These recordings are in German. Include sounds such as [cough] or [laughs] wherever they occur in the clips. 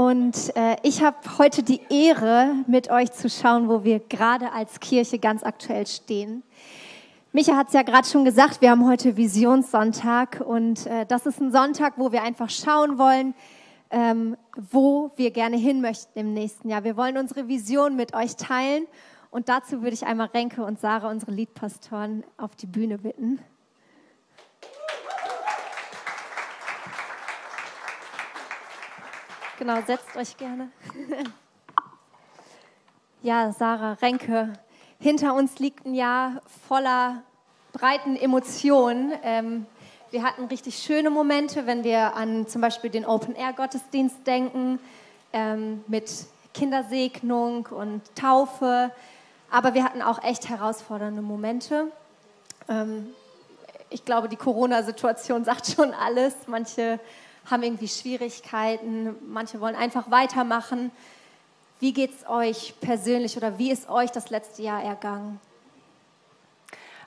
und äh, ich habe heute die Ehre, mit euch zu schauen, wo wir gerade als Kirche ganz aktuell stehen. Micha hat es ja gerade schon gesagt, wir haben heute Visionssonntag und äh, das ist ein Sonntag, wo wir einfach schauen wollen, ähm, wo wir gerne hin möchten im nächsten Jahr. Wir wollen unsere Vision mit euch teilen und dazu würde ich einmal Renke und Sarah, unsere Liedpastoren, auf die Bühne bitten. Genau, setzt euch gerne. [laughs] ja, Sarah Renke, hinter uns liegt ein Jahr voller breiten Emotionen. Ähm, wir hatten richtig schöne Momente, wenn wir an zum Beispiel den Open-Air-Gottesdienst denken, ähm, mit Kindersegnung und Taufe. Aber wir hatten auch echt herausfordernde Momente. Ähm, ich glaube, die Corona-Situation [laughs] sagt schon alles. Manche haben irgendwie Schwierigkeiten, manche wollen einfach weitermachen. Wie geht es euch persönlich oder wie ist euch das letzte Jahr ergangen?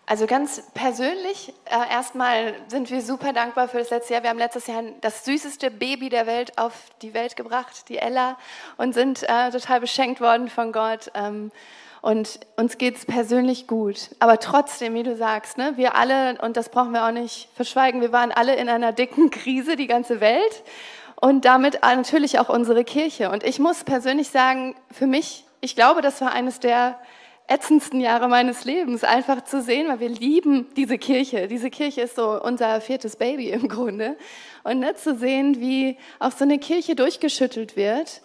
Also ganz persönlich, äh, erstmal sind wir super dankbar für das letzte Jahr. Wir haben letztes Jahr das süßeste Baby der Welt auf die Welt gebracht, die Ella, und sind äh, total beschenkt worden von Gott. Ähm, und uns geht es persönlich gut. Aber trotzdem, wie du sagst, ne, wir alle, und das brauchen wir auch nicht verschweigen, wir waren alle in einer dicken Krise, die ganze Welt. Und damit natürlich auch unsere Kirche. Und ich muss persönlich sagen, für mich, ich glaube, das war eines der ätzendsten Jahre meines Lebens, einfach zu sehen, weil wir lieben diese Kirche. Diese Kirche ist so unser viertes Baby im Grunde. Und ne, zu sehen, wie auch so eine Kirche durchgeschüttelt wird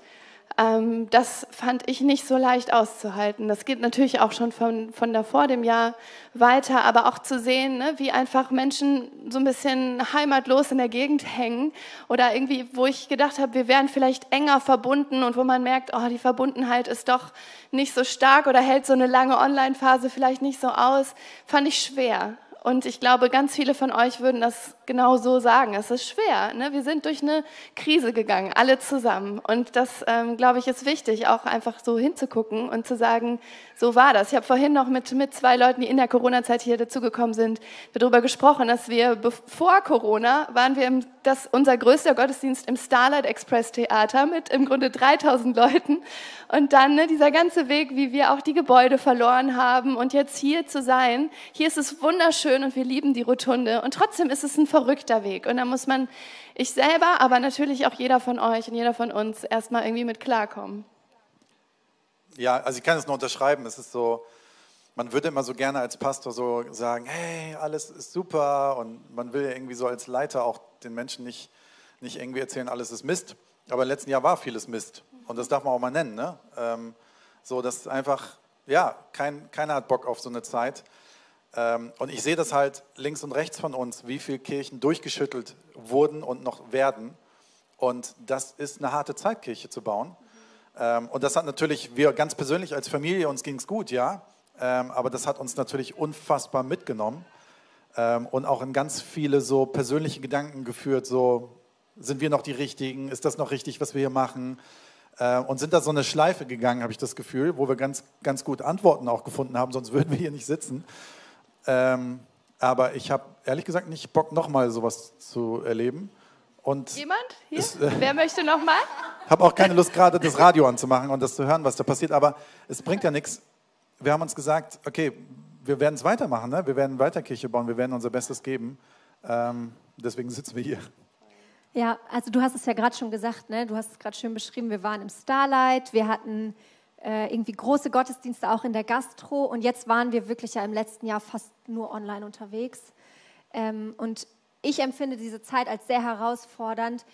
ähm, das fand ich nicht so leicht auszuhalten. Das geht natürlich auch schon von, von davor dem Jahr weiter, aber auch zu sehen, ne, wie einfach Menschen so ein bisschen heimatlos in der Gegend hängen oder irgendwie, wo ich gedacht habe, wir wären vielleicht enger verbunden und wo man merkt, oh, die Verbundenheit ist doch nicht so stark oder hält so eine lange Online-Phase vielleicht nicht so aus, fand ich schwer. Und ich glaube, ganz viele von euch würden das genau so sagen. Es ist schwer. Ne? Wir sind durch eine Krise gegangen, alle zusammen. Und das, ähm, glaube ich, ist wichtig, auch einfach so hinzugucken und zu sagen, so war das. Ich habe vorhin noch mit, mit zwei Leuten, die in der Corona-Zeit hier dazugekommen sind, darüber gesprochen, dass wir vor Corona waren wir im, das, unser größter Gottesdienst im Starlight Express Theater mit im Grunde 3000 Leuten. Und dann ne, dieser ganze Weg, wie wir auch die Gebäude verloren haben und jetzt hier zu sein. Hier ist es wunderschön und wir lieben die Rotunde. Und trotzdem ist es ein verrückter Weg. Und da muss man, ich selber, aber natürlich auch jeder von euch und jeder von uns erstmal irgendwie mit klarkommen. Ja, also ich kann es nur unterschreiben. Es ist so, man würde immer so gerne als Pastor so sagen, hey, alles ist super und man will ja irgendwie so als Leiter auch den Menschen nicht, nicht irgendwie erzählen, alles ist Mist. Aber im letzten Jahr war vieles Mist und das darf man auch mal nennen. Ne? Ähm, so, dass einfach, ja, kein, keiner hat Bock auf so eine Zeit. Ähm, und ich sehe das halt links und rechts von uns, wie viele Kirchen durchgeschüttelt wurden und noch werden. Und das ist eine harte Zeit, Kirche zu bauen. Ähm, und das hat natürlich, wir ganz persönlich als Familie, uns ging es gut, ja, ähm, aber das hat uns natürlich unfassbar mitgenommen und auch in ganz viele so persönliche Gedanken geführt, so sind wir noch die Richtigen, ist das noch richtig, was wir hier machen? Und sind da so eine Schleife gegangen, habe ich das Gefühl, wo wir ganz, ganz gut Antworten auch gefunden haben, sonst würden wir hier nicht sitzen. Aber ich habe ehrlich gesagt nicht Bock, nochmal sowas zu erleben. Und Jemand hier? Ist, äh, Wer möchte noch mal? habe auch keine Lust, gerade das Radio anzumachen und das zu hören, was da passiert. Aber es bringt ja nichts. Wir haben uns gesagt, okay, wir werden es weitermachen. Ne? Wir werden weiter Kirche bauen. Wir werden unser Bestes geben. Ähm, deswegen sitzen wir hier. Ja, also du hast es ja gerade schon gesagt. Ne? Du hast es gerade schön beschrieben. Wir waren im Starlight. Wir hatten äh, irgendwie große Gottesdienste auch in der Gastro. Und jetzt waren wir wirklich ja im letzten Jahr fast nur online unterwegs. Ähm, und ich empfinde diese Zeit als sehr herausfordernd.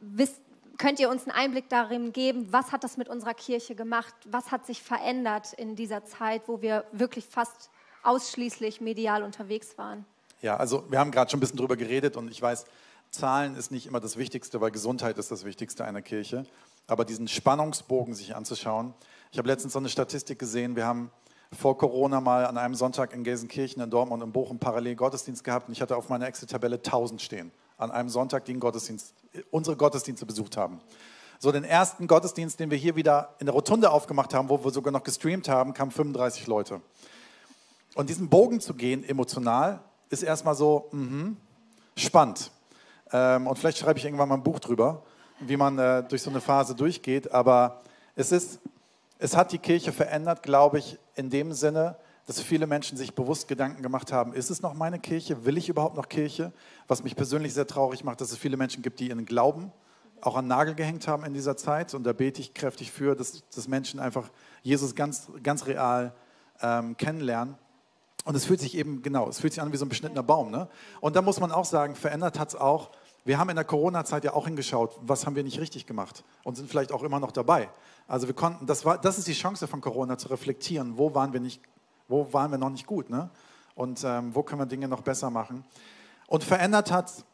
Wisst, könnt ihr uns einen Einblick darin geben, was hat das mit unserer Kirche gemacht? Was hat sich verändert in dieser Zeit, wo wir wirklich fast ausschließlich medial unterwegs waren? Ja, also wir haben gerade schon ein bisschen drüber geredet und ich weiß, Zahlen ist nicht immer das Wichtigste, weil Gesundheit ist das Wichtigste einer Kirche. Aber diesen Spannungsbogen sich anzuschauen. Ich habe letztens so eine Statistik gesehen, wir haben vor Corona mal an einem Sonntag in Gelsenkirchen, in Dortmund und in Bochum parallel Gottesdienst gehabt und ich hatte auf meiner Excel-Tabelle 1000 stehen. An einem Sonntag, die Gottesdienst, unsere Gottesdienste besucht haben. So den ersten Gottesdienst, den wir hier wieder in der Rotunde aufgemacht haben, wo wir sogar noch gestreamt haben, kamen 35 Leute. Und diesen Bogen zu gehen, emotional, ist erstmal so mh, spannend. Ähm, und vielleicht schreibe ich irgendwann mal ein Buch drüber, wie man äh, durch so eine Phase durchgeht. Aber es, ist, es hat die Kirche verändert, glaube ich, in dem Sinne, dass viele Menschen sich bewusst Gedanken gemacht haben, ist es noch meine Kirche? Will ich überhaupt noch Kirche? Was mich persönlich sehr traurig macht, dass es viele Menschen gibt, die ihren Glauben auch an Nagel gehängt haben in dieser Zeit. Und da bete ich kräftig für, dass, dass Menschen einfach Jesus ganz, ganz real ähm, kennenlernen. Und es fühlt sich eben, genau, es fühlt sich an wie so ein beschnittener Baum. Ne? Und da muss man auch sagen, verändert hat es auch. Wir haben in der Corona-Zeit ja auch hingeschaut, was haben wir nicht richtig gemacht und sind vielleicht auch immer noch dabei. Also wir konnten, das, war, das ist die Chance von Corona, zu reflektieren, wo waren wir, nicht, wo waren wir noch nicht gut ne? und ähm, wo können wir Dinge noch besser machen. Und verändert hat,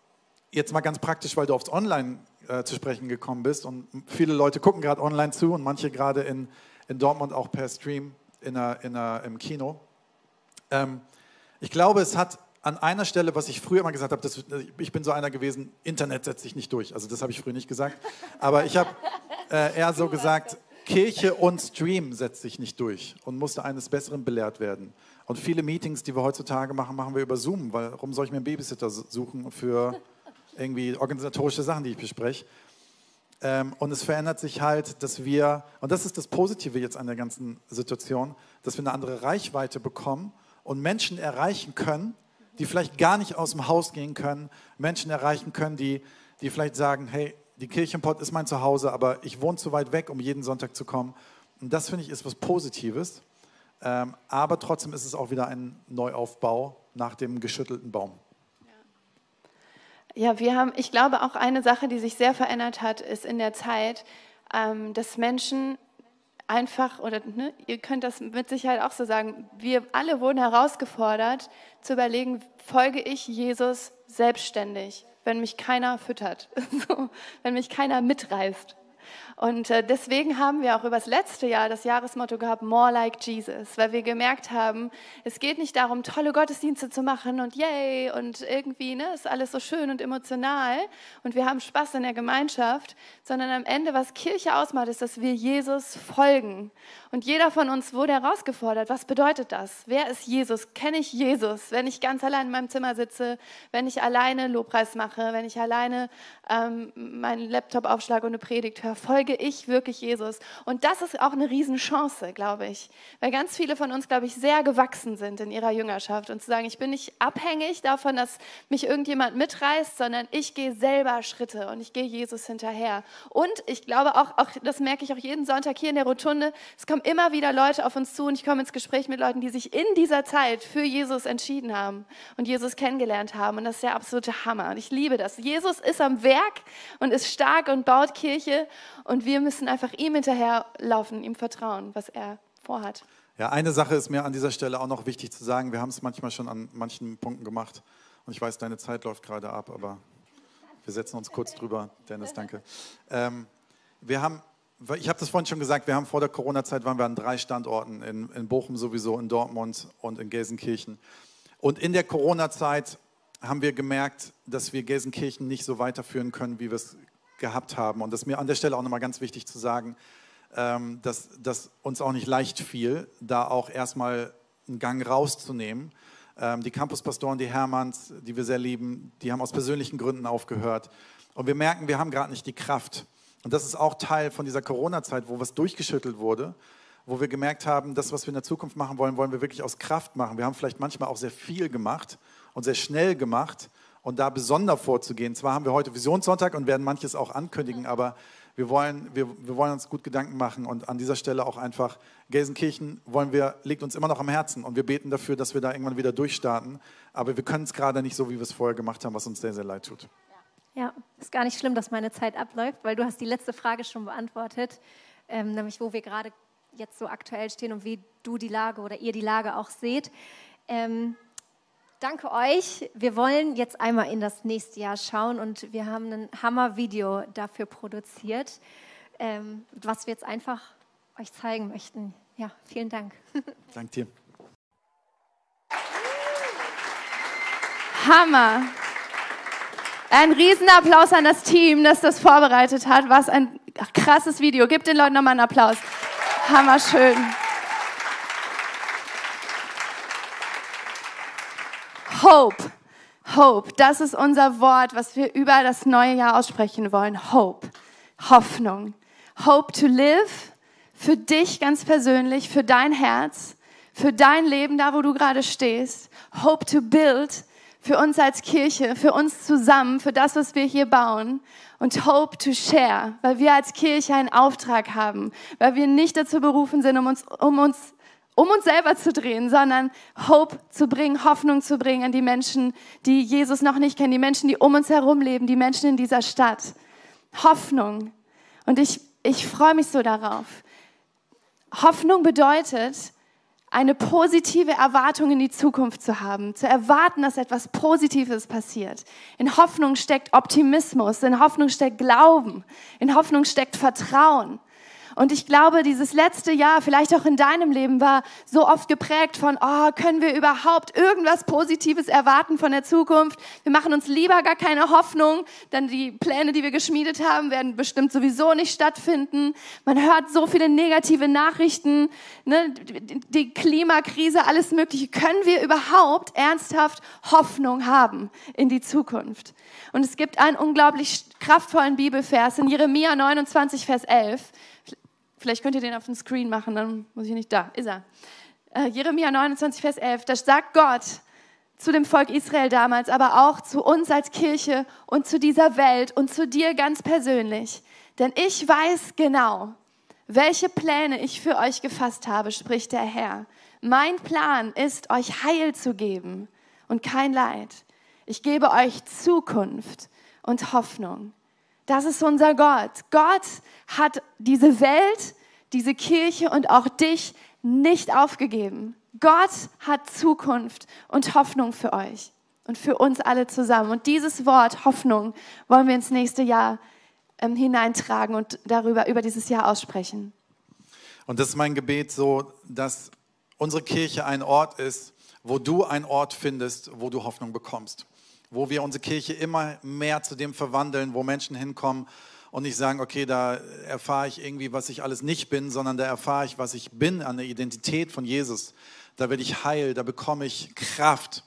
jetzt mal ganz praktisch, weil du aufs Online äh, zu sprechen gekommen bist und viele Leute gucken gerade online zu und manche gerade in, in Dortmund auch per Stream in der, in der, im Kino. Ähm, ich glaube, es hat an einer Stelle, was ich früher immer gesagt habe, das, ich bin so einer gewesen, Internet setzt sich nicht durch. Also das habe ich früher nicht gesagt. Aber ich habe äh, eher so gesagt, Kirche und Stream setzt sich nicht durch und musste eines Besseren belehrt werden. Und viele Meetings, die wir heutzutage machen, machen wir über Zoom. Warum soll ich mir einen Babysitter suchen für irgendwie organisatorische Sachen, die ich bespreche? Ähm, und es verändert sich halt, dass wir, und das ist das Positive jetzt an der ganzen Situation, dass wir eine andere Reichweite bekommen und Menschen erreichen können, die vielleicht gar nicht aus dem Haus gehen können, Menschen erreichen können, die, die vielleicht sagen, hey, die Kirchenpott ist mein Zuhause, aber ich wohne zu weit weg, um jeden Sonntag zu kommen. Und das finde ich ist was Positives. Ähm, aber trotzdem ist es auch wieder ein Neuaufbau nach dem geschüttelten Baum. Ja, wir haben, ich glaube, auch eine Sache, die sich sehr verändert hat, ist in der Zeit, ähm, dass Menschen einfach, oder ne, ihr könnt das mit Sicherheit auch so sagen, wir alle wurden herausgefordert zu überlegen, folge ich Jesus selbstständig, wenn mich keiner füttert, [laughs] wenn mich keiner mitreißt. Und äh, deswegen haben wir auch über das letzte Jahr das Jahresmotto gehabt, More Like Jesus, weil wir gemerkt haben, es geht nicht darum, tolle Gottesdienste zu machen und yay und irgendwie ne, ist alles so schön und emotional und wir haben Spaß in der Gemeinschaft, sondern am Ende, was Kirche ausmacht, ist, dass wir Jesus folgen. Und jeder von uns wurde herausgefordert, was bedeutet das? Wer ist Jesus? Kenne ich Jesus? Wenn ich ganz allein in meinem Zimmer sitze, wenn ich alleine Lobpreis mache, wenn ich alleine ähm, meinen Laptop aufschlage und eine Predigt höre, folge ich wirklich Jesus? Und das ist auch eine Riesenchance, glaube ich. Weil ganz viele von uns, glaube ich, sehr gewachsen sind in ihrer Jüngerschaft und zu sagen, ich bin nicht abhängig davon, dass mich irgendjemand mitreißt, sondern ich gehe selber Schritte und ich gehe Jesus hinterher. Und ich glaube auch, auch das merke ich auch jeden Sonntag hier in der Rotunde, es kommen immer wieder Leute auf uns zu und ich komme ins Gespräch mit Leuten, die sich in dieser Zeit für Jesus entschieden haben und Jesus kennengelernt haben. Und das ist der absolute Hammer. Und ich liebe das. Jesus ist am Werk und ist stark und baut Kirche und wir müssen einfach ihm hinterherlaufen, ihm vertrauen, was er vorhat. Ja, eine Sache ist mir an dieser Stelle auch noch wichtig zu sagen. Wir haben es manchmal schon an manchen Punkten gemacht. Und ich weiß, deine Zeit läuft gerade ab, aber wir setzen uns kurz drüber. Dennis, danke. Ähm, wir haben ich habe das vorhin schon gesagt, wir haben vor der Corona-Zeit waren wir an drei Standorten, in, in Bochum sowieso, in Dortmund und in Gelsenkirchen. Und in der Corona-Zeit haben wir gemerkt, dass wir Gelsenkirchen nicht so weiterführen können, wie wir es gehabt haben. Und das ist mir an der Stelle auch nochmal ganz wichtig zu sagen, ähm, dass, dass uns auch nicht leicht fiel, da auch erstmal einen Gang rauszunehmen. Ähm, die Campuspastoren, die Hermanns, die wir sehr lieben, die haben aus persönlichen Gründen aufgehört. Und wir merken, wir haben gerade nicht die Kraft, und das ist auch Teil von dieser Corona-Zeit, wo was durchgeschüttelt wurde, wo wir gemerkt haben, das, was wir in der Zukunft machen wollen, wollen wir wirklich aus Kraft machen. Wir haben vielleicht manchmal auch sehr viel gemacht und sehr schnell gemacht und da besonders vorzugehen. Zwar haben wir heute Visionssonntag und werden manches auch ankündigen, aber wir wollen, wir, wir wollen uns gut Gedanken machen und an dieser Stelle auch einfach, Gelsenkirchen wollen wir, liegt uns immer noch am Herzen und wir beten dafür, dass wir da irgendwann wieder durchstarten. Aber wir können es gerade nicht so, wie wir es vorher gemacht haben, was uns sehr, sehr leid tut. Ja, ist gar nicht schlimm, dass meine Zeit abläuft, weil du hast die letzte Frage schon beantwortet, ähm, nämlich wo wir gerade jetzt so aktuell stehen und wie du die Lage oder ihr die Lage auch seht. Ähm, danke euch. Wir wollen jetzt einmal in das nächste Jahr schauen und wir haben ein Hammer-Video dafür produziert, ähm, was wir jetzt einfach euch zeigen möchten. ja, vielen Dank. [laughs] Dank dir. Hammer. Ein Riesenapplaus an das Team, das das vorbereitet hat. Was ein krasses Video. Gebt den Leuten nochmal einen Applaus. Hammer schön. Hope. Hope. Das ist unser Wort, was wir über das neue Jahr aussprechen wollen. Hope. Hoffnung. Hope to live. Für dich ganz persönlich, für dein Herz, für dein Leben, da wo du gerade stehst. Hope to build für uns als Kirche, für uns zusammen, für das, was wir hier bauen. Und Hope to Share, weil wir als Kirche einen Auftrag haben, weil wir nicht dazu berufen sind, um uns, um uns, um uns selber zu drehen, sondern Hope zu bringen, Hoffnung zu bringen an die Menschen, die Jesus noch nicht kennen, die Menschen, die um uns herum leben, die Menschen in dieser Stadt. Hoffnung. Und ich, ich freue mich so darauf. Hoffnung bedeutet, eine positive Erwartung in die Zukunft zu haben, zu erwarten, dass etwas Positives passiert. In Hoffnung steckt Optimismus, in Hoffnung steckt Glauben, in Hoffnung steckt Vertrauen. Und ich glaube, dieses letzte Jahr, vielleicht auch in deinem Leben, war so oft geprägt von, oh, können wir überhaupt irgendwas Positives erwarten von der Zukunft? Wir machen uns lieber gar keine Hoffnung, denn die Pläne, die wir geschmiedet haben, werden bestimmt sowieso nicht stattfinden. Man hört so viele negative Nachrichten, ne? die Klimakrise, alles Mögliche. Können wir überhaupt ernsthaft Hoffnung haben in die Zukunft? Und es gibt einen unglaublich kraftvollen Bibelvers in Jeremia 29, Vers 11. Vielleicht könnt ihr den auf den Screen machen, dann muss ich nicht da. Ist er. Äh, Jeremia 29, Vers 11. Da sagt Gott zu dem Volk Israel damals, aber auch zu uns als Kirche und zu dieser Welt und zu dir ganz persönlich. Denn ich weiß genau, welche Pläne ich für euch gefasst habe, spricht der Herr. Mein Plan ist, euch Heil zu geben und kein Leid. Ich gebe euch Zukunft und Hoffnung. Das ist unser Gott. Gott hat diese Welt, diese Kirche und auch dich nicht aufgegeben. Gott hat Zukunft und Hoffnung für euch und für uns alle zusammen. Und dieses Wort Hoffnung wollen wir ins nächste Jahr ähm, hineintragen und darüber über dieses Jahr aussprechen. Und das ist mein Gebet so, dass unsere Kirche ein Ort ist, wo du einen Ort findest, wo du Hoffnung bekommst wo wir unsere Kirche immer mehr zu dem verwandeln, wo Menschen hinkommen und nicht sagen, okay, da erfahre ich irgendwie, was ich alles nicht bin, sondern da erfahre ich, was ich bin an der Identität von Jesus. Da werde ich heil, da bekomme ich Kraft.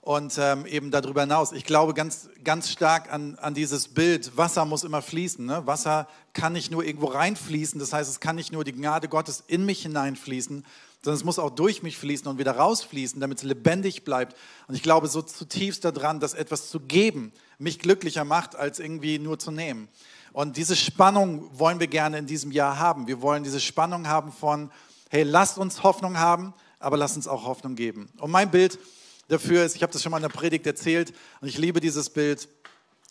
Und ähm, eben darüber hinaus, ich glaube ganz, ganz stark an, an dieses Bild, Wasser muss immer fließen. Ne? Wasser kann nicht nur irgendwo reinfließen, das heißt, es kann nicht nur die Gnade Gottes in mich hineinfließen, sondern es muss auch durch mich fließen und wieder rausfließen, damit es lebendig bleibt. Und ich glaube so zutiefst daran, dass etwas zu geben mich glücklicher macht, als irgendwie nur zu nehmen. Und diese Spannung wollen wir gerne in diesem Jahr haben. Wir wollen diese Spannung haben von, hey, lasst uns Hoffnung haben, aber lasst uns auch Hoffnung geben. Und mein Bild dafür ist, ich habe das schon mal in der Predigt erzählt und ich liebe dieses Bild,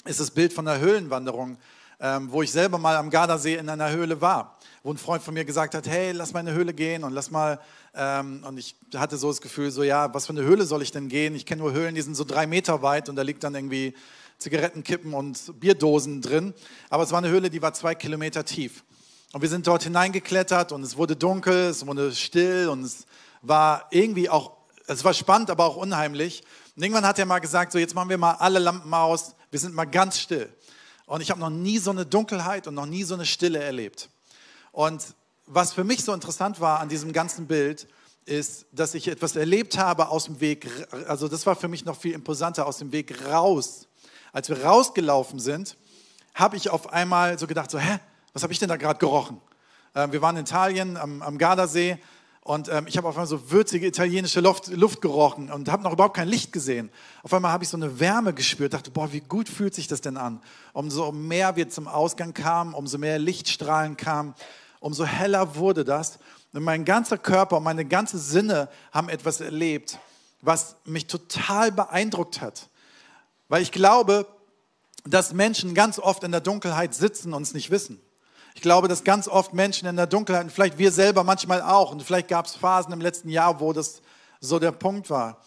ist das Bild von der Höhlenwanderung, ähm, wo ich selber mal am Gardasee in einer Höhle war, wo ein Freund von mir gesagt hat, hey, lass mal in eine Höhle gehen und lass mal ähm, und ich hatte so das Gefühl, so ja, was für eine Höhle soll ich denn gehen? Ich kenne nur Höhlen, die sind so drei Meter weit und da liegt dann irgendwie Zigarettenkippen und Bierdosen drin. Aber es war eine Höhle, die war zwei Kilometer tief. Und wir sind dort hineingeklettert und es wurde dunkel, es wurde still und es war irgendwie auch, es war spannend, aber auch unheimlich. Und irgendwann hat er mal gesagt, so jetzt machen wir mal alle Lampen aus, wir sind mal ganz still. Und ich habe noch nie so eine Dunkelheit und noch nie so eine Stille erlebt. Und was für mich so interessant war an diesem ganzen Bild, ist, dass ich etwas erlebt habe aus dem Weg, also das war für mich noch viel imposanter, aus dem Weg raus. Als wir rausgelaufen sind, habe ich auf einmal so gedacht, so, hä, was habe ich denn da gerade gerochen? Ähm, wir waren in Italien am, am Gardasee und ähm, ich habe auf einmal so würzige italienische Luft, Luft gerochen und habe noch überhaupt kein Licht gesehen. Auf einmal habe ich so eine Wärme gespürt, dachte, boah, wie gut fühlt sich das denn an? Umso mehr wir zum Ausgang kamen, umso mehr Lichtstrahlen kamen, umso heller wurde das. Und mein ganzer Körper und meine ganze Sinne haben etwas erlebt, was mich total beeindruckt hat. Weil ich glaube, dass Menschen ganz oft in der Dunkelheit sitzen und es nicht wissen. Ich glaube, dass ganz oft Menschen in der Dunkelheit, und vielleicht wir selber manchmal auch, und vielleicht gab es Phasen im letzten Jahr, wo das so der Punkt war.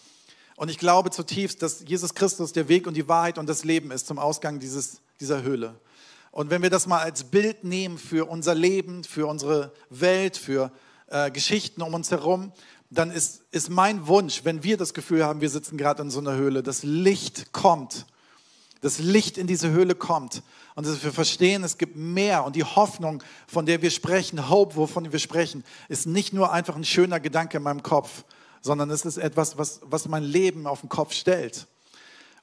Und ich glaube zutiefst, dass Jesus Christus der Weg und die Wahrheit und das Leben ist zum Ausgang dieses, dieser Höhle. Und wenn wir das mal als Bild nehmen für unser Leben, für unsere Welt, für äh, Geschichten um uns herum, dann ist, ist mein Wunsch, wenn wir das Gefühl haben, wir sitzen gerade in so einer Höhle, das Licht kommt, das Licht in diese Höhle kommt und dass wir verstehen, es gibt mehr und die Hoffnung, von der wir sprechen, Hope, wovon wir sprechen, ist nicht nur einfach ein schöner Gedanke in meinem Kopf, sondern es ist etwas, was, was mein Leben auf den Kopf stellt.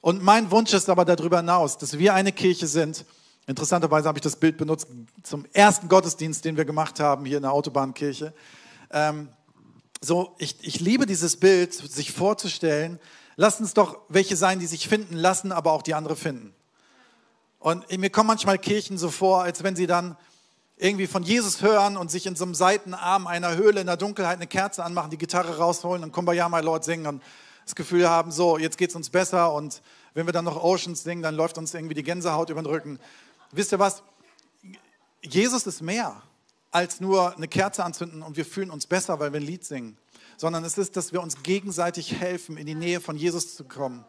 Und mein Wunsch ist aber darüber hinaus, dass wir eine Kirche sind. Interessanterweise habe ich das Bild benutzt zum ersten Gottesdienst, den wir gemacht haben hier in der Autobahnkirche. Ähm, so, ich, ich liebe dieses Bild, sich vorzustellen. Lasst uns doch welche sein, die sich finden lassen, aber auch die andere finden. Und mir kommen manchmal Kirchen so vor, als wenn sie dann irgendwie von Jesus hören und sich in so einem Seitenarm einer Höhle in der Dunkelheit eine Kerze anmachen, die Gitarre rausholen und Kumbaya, my Lord singen und das Gefühl haben, so, jetzt geht es uns besser und wenn wir dann noch Oceans singen, dann läuft uns irgendwie die Gänsehaut über den Rücken. Wisst ihr was? Jesus ist mehr als nur eine Kerze anzünden und wir fühlen uns besser, weil wir ein Lied singen, sondern es ist, dass wir uns gegenseitig helfen, in die Nähe von Jesus zu kommen.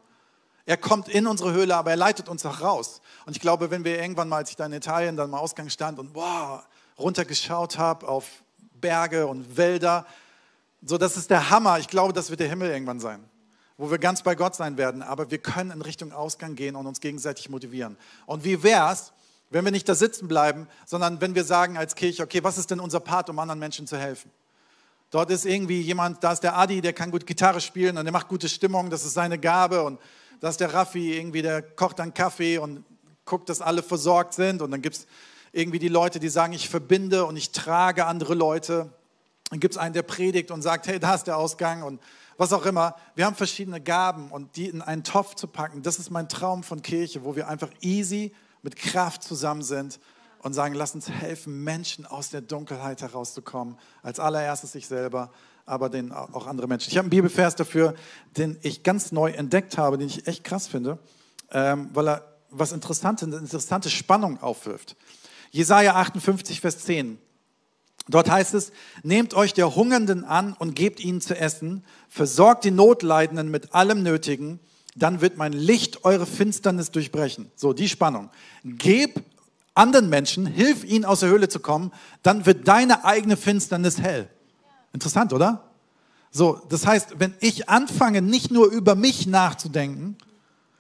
Er kommt in unsere Höhle, aber er leitet uns auch raus. Und ich glaube, wenn wir irgendwann mal, als ich da in Italien dann mal Ausgang stand und wow, runtergeschaut habe auf Berge und Wälder, so das ist der Hammer. Ich glaube, das wird der Himmel irgendwann sein, wo wir ganz bei Gott sein werden. Aber wir können in Richtung Ausgang gehen und uns gegenseitig motivieren. Und wie wäre es, wenn wir nicht da sitzen bleiben, sondern wenn wir sagen als Kirche, okay, was ist denn unser Part, um anderen Menschen zu helfen? Dort ist irgendwie jemand, da ist der Adi, der kann gut Gitarre spielen und der macht gute Stimmung, das ist seine Gabe. Und da ist der Raffi, irgendwie, der kocht dann Kaffee und guckt, dass alle versorgt sind. Und dann gibt es irgendwie die Leute, die sagen, ich verbinde und ich trage andere Leute. Dann gibt es einen, der predigt und sagt, hey, da ist der Ausgang und was auch immer. Wir haben verschiedene Gaben und die in einen Topf zu packen, das ist mein Traum von Kirche, wo wir einfach easy mit Kraft zusammen sind und sagen, lass uns helfen, Menschen aus der Dunkelheit herauszukommen. Als allererstes sich selber, aber den, auch andere Menschen. Ich habe einen Bibelvers dafür, den ich ganz neu entdeckt habe, den ich echt krass finde, ähm, weil er was Interessantes, eine interessante Spannung aufwirft. Jesaja 58, Vers 10. Dort heißt es, nehmt euch der Hungernden an und gebt ihnen zu essen, versorgt die Notleidenden mit allem Nötigen, dann wird mein Licht eure Finsternis durchbrechen. So, die Spannung. Geb anderen Menschen, hilf ihnen aus der Höhle zu kommen, dann wird deine eigene Finsternis hell. Interessant, oder? So, das heißt, wenn ich anfange, nicht nur über mich nachzudenken,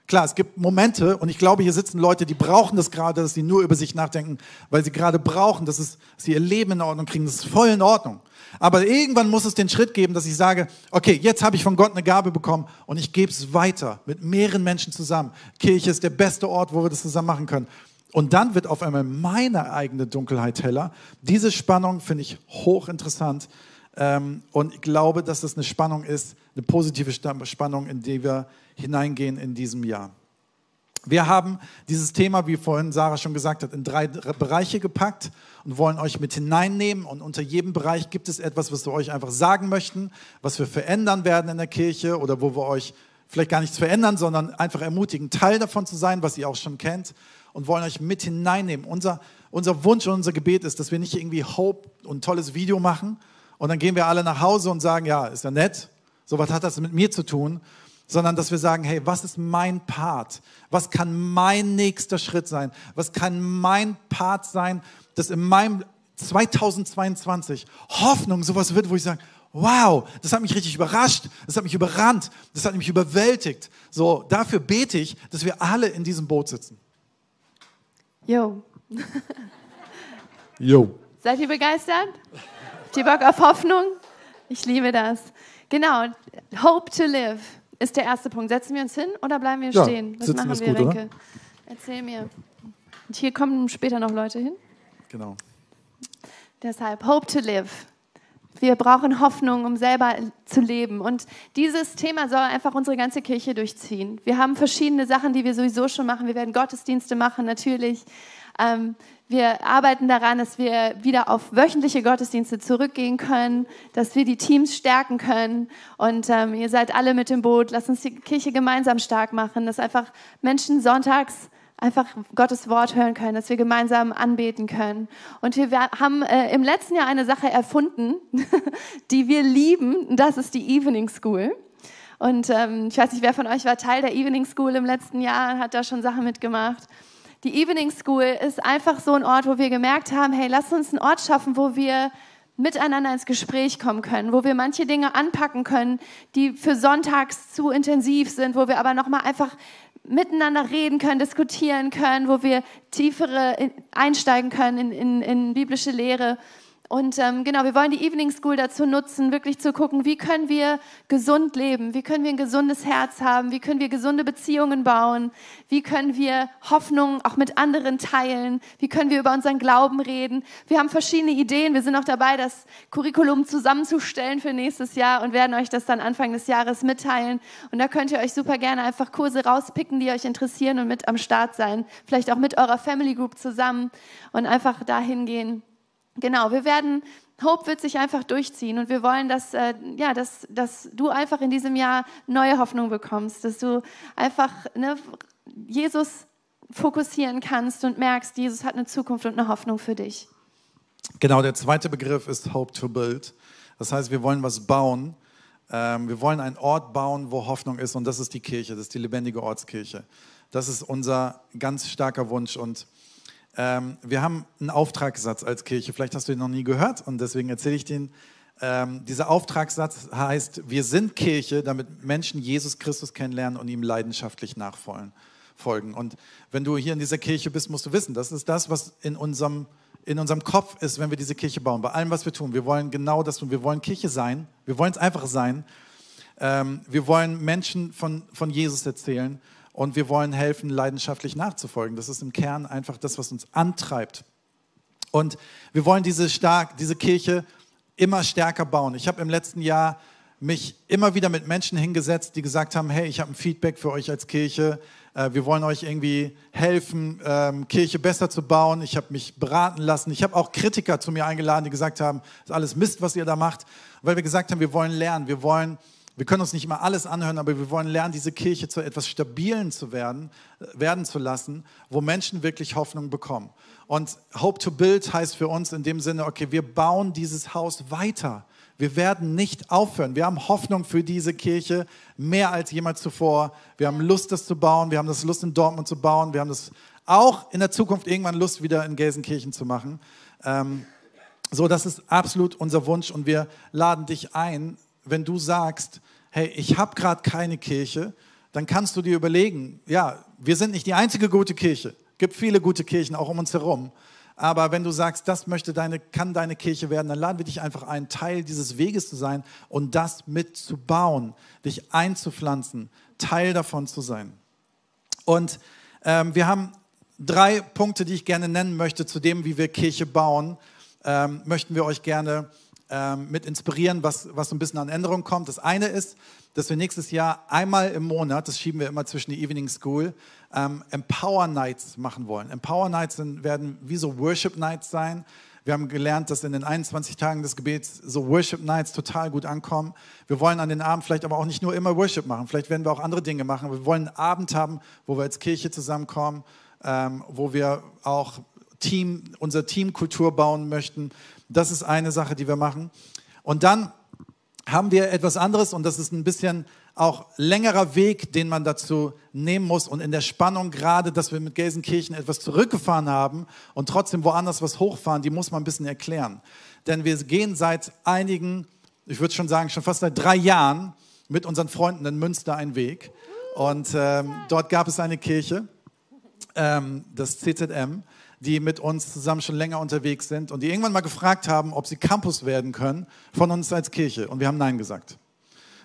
klar, es gibt Momente, und ich glaube, hier sitzen Leute, die brauchen das gerade, dass sie nur über sich nachdenken, weil sie gerade brauchen, dass, es, dass sie ihr Leben in Ordnung kriegen. Das ist voll in Ordnung. Aber irgendwann muss es den Schritt geben, dass ich sage, okay, jetzt habe ich von Gott eine Gabe bekommen und ich gebe es weiter mit mehreren Menschen zusammen. Kirche ist der beste Ort, wo wir das zusammen machen können. Und dann wird auf einmal meine eigene Dunkelheit heller. Diese Spannung finde ich hochinteressant. Ähm, und ich glaube, dass das eine Spannung ist, eine positive Spannung, in die wir hineingehen in diesem Jahr. Wir haben dieses Thema, wie vorhin Sarah schon gesagt hat, in drei Bereiche gepackt und wollen euch mit hineinnehmen. Und unter jedem Bereich gibt es etwas, was wir euch einfach sagen möchten, was wir verändern werden in der Kirche oder wo wir euch vielleicht gar nichts verändern, sondern einfach ermutigen, Teil davon zu sein, was ihr auch schon kennt und wollen euch mit hineinnehmen. Unser, unser Wunsch und unser Gebet ist, dass wir nicht irgendwie Hope und tolles Video machen und dann gehen wir alle nach Hause und sagen, ja, ist ja nett, so was hat das mit mir zu tun, sondern dass wir sagen, hey, was ist mein Part? Was kann mein nächster Schritt sein? Was kann mein Part sein, dass in meinem 2022 Hoffnung sowas wird, wo ich sage, wow, das hat mich richtig überrascht, das hat mich überrannt, das hat mich überwältigt. So, dafür bete ich, dass wir alle in diesem Boot sitzen. Jo. Jo. [laughs] Seid ihr begeistert? Habt ihr Bock auf Hoffnung? Ich liebe das. Genau, Hope to Live ist der erste Punkt. Setzen wir uns hin oder bleiben wir ja, stehen? Was machen wir, gut, Renke? Oder? Erzähl mir. Und hier kommen später noch Leute hin. Genau. Deshalb, Hope to Live. Wir brauchen Hoffnung, um selber zu leben. Und dieses Thema soll einfach unsere ganze Kirche durchziehen. Wir haben verschiedene Sachen, die wir sowieso schon machen. Wir werden Gottesdienste machen, natürlich. Ähm, wir arbeiten daran, dass wir wieder auf wöchentliche Gottesdienste zurückgehen können, dass wir die Teams stärken können. Und ähm, ihr seid alle mit dem Boot. Lasst uns die Kirche gemeinsam stark machen, dass einfach Menschen sonntags einfach Gottes Wort hören können, dass wir gemeinsam anbeten können. Und wir haben äh, im letzten Jahr eine Sache erfunden, [laughs] die wir lieben. Das ist die Evening School. Und ähm, ich weiß nicht, wer von euch war Teil der Evening School im letzten Jahr und hat da schon Sachen mitgemacht. Die Evening School ist einfach so ein Ort, wo wir gemerkt haben, hey, lass uns einen Ort schaffen, wo wir miteinander ins Gespräch kommen können, wo wir manche Dinge anpacken können, die für sonntags zu intensiv sind, wo wir aber nochmal einfach miteinander reden können, diskutieren können, wo wir tiefere einsteigen können in, in, in biblische Lehre. Und ähm, genau, wir wollen die Evening School dazu nutzen, wirklich zu gucken, wie können wir gesund leben, wie können wir ein gesundes Herz haben, wie können wir gesunde Beziehungen bauen, wie können wir Hoffnung auch mit anderen teilen, wie können wir über unseren Glauben reden. Wir haben verschiedene Ideen, wir sind auch dabei, das Curriculum zusammenzustellen für nächstes Jahr und werden euch das dann Anfang des Jahres mitteilen. Und da könnt ihr euch super gerne einfach Kurse rauspicken, die euch interessieren und mit am Start sein, vielleicht auch mit eurer Family Group zusammen und einfach dahin gehen. Genau, wir werden, Hope wird sich einfach durchziehen und wir wollen, dass, äh, ja, dass, dass du einfach in diesem Jahr neue Hoffnung bekommst, dass du einfach ne, Jesus fokussieren kannst und merkst, Jesus hat eine Zukunft und eine Hoffnung für dich. Genau, der zweite Begriff ist Hope to Build. Das heißt, wir wollen was bauen. Ähm, wir wollen einen Ort bauen, wo Hoffnung ist und das ist die Kirche, das ist die lebendige Ortskirche. Das ist unser ganz starker Wunsch und ähm, wir haben einen Auftragssatz als Kirche, vielleicht hast du ihn noch nie gehört und deswegen erzähle ich den. Ähm, dieser Auftragssatz heißt, wir sind Kirche, damit Menschen Jesus Christus kennenlernen und ihm leidenschaftlich nachfolgen. Und wenn du hier in dieser Kirche bist, musst du wissen, das ist das, was in unserem, in unserem Kopf ist, wenn wir diese Kirche bauen. Bei allem, was wir tun. Wir wollen genau das tun. Wir wollen Kirche sein. Wir wollen es einfach sein. Ähm, wir wollen Menschen von, von Jesus erzählen und wir wollen helfen, leidenschaftlich nachzufolgen. Das ist im Kern einfach das, was uns antreibt. Und wir wollen diese, stark, diese Kirche immer stärker bauen. Ich habe im letzten Jahr mich immer wieder mit Menschen hingesetzt, die gesagt haben, hey, ich habe ein Feedback für euch als Kirche. Äh, wir wollen euch irgendwie helfen, ähm, Kirche besser zu bauen. Ich habe mich beraten lassen. Ich habe auch Kritiker zu mir eingeladen, die gesagt haben, das ist alles Mist, was ihr da macht, weil wir gesagt haben, wir wollen lernen, wir wollen wir können uns nicht immer alles anhören, aber wir wollen lernen, diese Kirche zu etwas Stabilen zu werden, äh, werden zu lassen, wo Menschen wirklich Hoffnung bekommen. Und Hope to Build heißt für uns in dem Sinne, okay, wir bauen dieses Haus weiter. Wir werden nicht aufhören. Wir haben Hoffnung für diese Kirche mehr als jemals zuvor. Wir haben Lust, das zu bauen. Wir haben das Lust, in Dortmund zu bauen. Wir haben das auch in der Zukunft irgendwann Lust, wieder in Gelsenkirchen zu machen. Ähm, so, das ist absolut unser Wunsch und wir laden dich ein, wenn du sagst, hey, ich habe gerade keine Kirche, dann kannst du dir überlegen, ja, wir sind nicht die einzige gute Kirche. Es gibt viele gute Kirchen auch um uns herum. Aber wenn du sagst, das möchte deine, kann deine Kirche werden, dann laden wir dich einfach ein, Teil dieses Weges zu sein und das mitzubauen, dich einzupflanzen, Teil davon zu sein. Und ähm, wir haben drei Punkte, die ich gerne nennen möchte, zu dem, wie wir Kirche bauen, ähm, möchten wir euch gerne ähm, mit inspirieren, was, was so ein bisschen an Änderungen kommt. Das eine ist, dass wir nächstes Jahr einmal im Monat, das schieben wir immer zwischen die Evening School, ähm, Empower Nights machen wollen. Empower Nights sind, werden wie so Worship Nights sein. Wir haben gelernt, dass in den 21 Tagen des Gebets so Worship Nights total gut ankommen. Wir wollen an den Abend vielleicht aber auch nicht nur immer Worship machen. Vielleicht werden wir auch andere Dinge machen. Wir wollen einen Abend haben, wo wir als Kirche zusammenkommen, ähm, wo wir auch Team, unser Teamkultur bauen möchten, das ist eine Sache, die wir machen. Und dann haben wir etwas anderes und das ist ein bisschen auch längerer Weg, den man dazu nehmen muss. Und in der Spannung gerade, dass wir mit Gelsenkirchen etwas zurückgefahren haben und trotzdem woanders was hochfahren, die muss man ein bisschen erklären. Denn wir gehen seit einigen, ich würde schon sagen, schon fast seit drei Jahren mit unseren Freunden in Münster einen Weg. Und ähm, dort gab es eine Kirche, ähm, das CZM die mit uns zusammen schon länger unterwegs sind und die irgendwann mal gefragt haben, ob sie Campus werden können von uns als Kirche. Und wir haben Nein gesagt.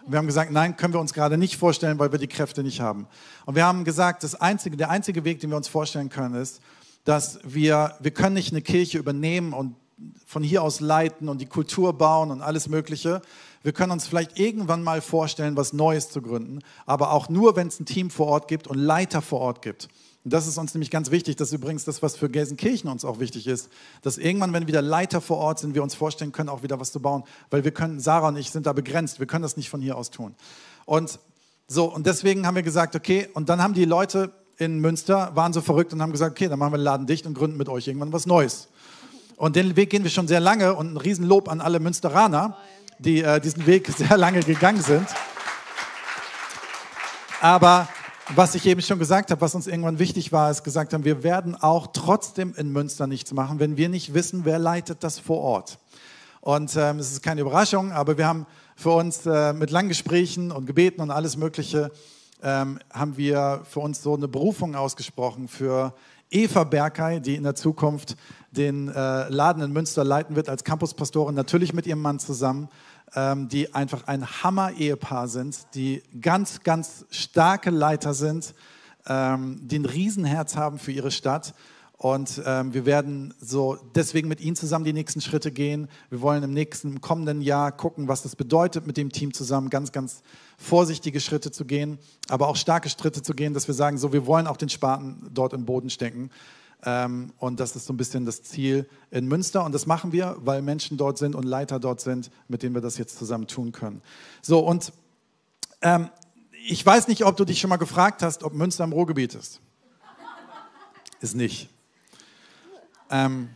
Und wir haben gesagt, nein, können wir uns gerade nicht vorstellen, weil wir die Kräfte nicht haben. Und wir haben gesagt, das einzige, der einzige Weg, den wir uns vorstellen können, ist, dass wir, wir können nicht eine Kirche übernehmen und von hier aus leiten und die Kultur bauen und alles Mögliche. Wir können uns vielleicht irgendwann mal vorstellen, was Neues zu gründen, aber auch nur, wenn es ein Team vor Ort gibt und Leiter vor Ort gibt. Und das ist uns nämlich ganz wichtig. Das ist übrigens das, was für Gelsenkirchen uns auch wichtig ist. Dass irgendwann, wenn wieder Leiter vor Ort sind, wir uns vorstellen können, auch wieder was zu bauen. Weil wir können, Sarah und ich sind da begrenzt. Wir können das nicht von hier aus tun. Und so, und deswegen haben wir gesagt, okay, und dann haben die Leute in Münster, waren so verrückt und haben gesagt, okay, dann machen wir den Laden dicht und gründen mit euch irgendwann was Neues. Und den Weg gehen wir schon sehr lange und ein Riesenlob an alle Münsteraner, die äh, diesen Weg [laughs] sehr lange gegangen sind. Aber was ich eben schon gesagt habe, was uns irgendwann wichtig war, ist gesagt haben, wir werden auch trotzdem in Münster nichts machen, wenn wir nicht wissen, wer leitet das vor Ort. Und ähm, es ist keine Überraschung, aber wir haben für uns äh, mit langen Gesprächen und Gebeten und alles Mögliche, ähm, haben wir für uns so eine Berufung ausgesprochen für Eva Berkay, die in der Zukunft den äh, Laden in Münster leiten wird als Campuspastorin, natürlich mit ihrem Mann zusammen, ähm, die einfach ein Hammer-Ehepaar sind, die ganz, ganz starke Leiter sind, ähm, die ein Riesenherz haben für ihre Stadt und ähm, wir werden so deswegen mit Ihnen zusammen die nächsten Schritte gehen. Wir wollen im nächsten, im kommenden Jahr gucken, was das bedeutet, mit dem Team zusammen ganz, ganz vorsichtige Schritte zu gehen, aber auch starke Schritte zu gehen, dass wir sagen, so, wir wollen auch den Spaten dort im Boden stecken. Ähm, und das ist so ein bisschen das Ziel in Münster. Und das machen wir, weil Menschen dort sind und Leiter dort sind, mit denen wir das jetzt zusammen tun können. So, und ähm, ich weiß nicht, ob du dich schon mal gefragt hast, ob Münster im Ruhrgebiet ist. Ist nicht. Ähm,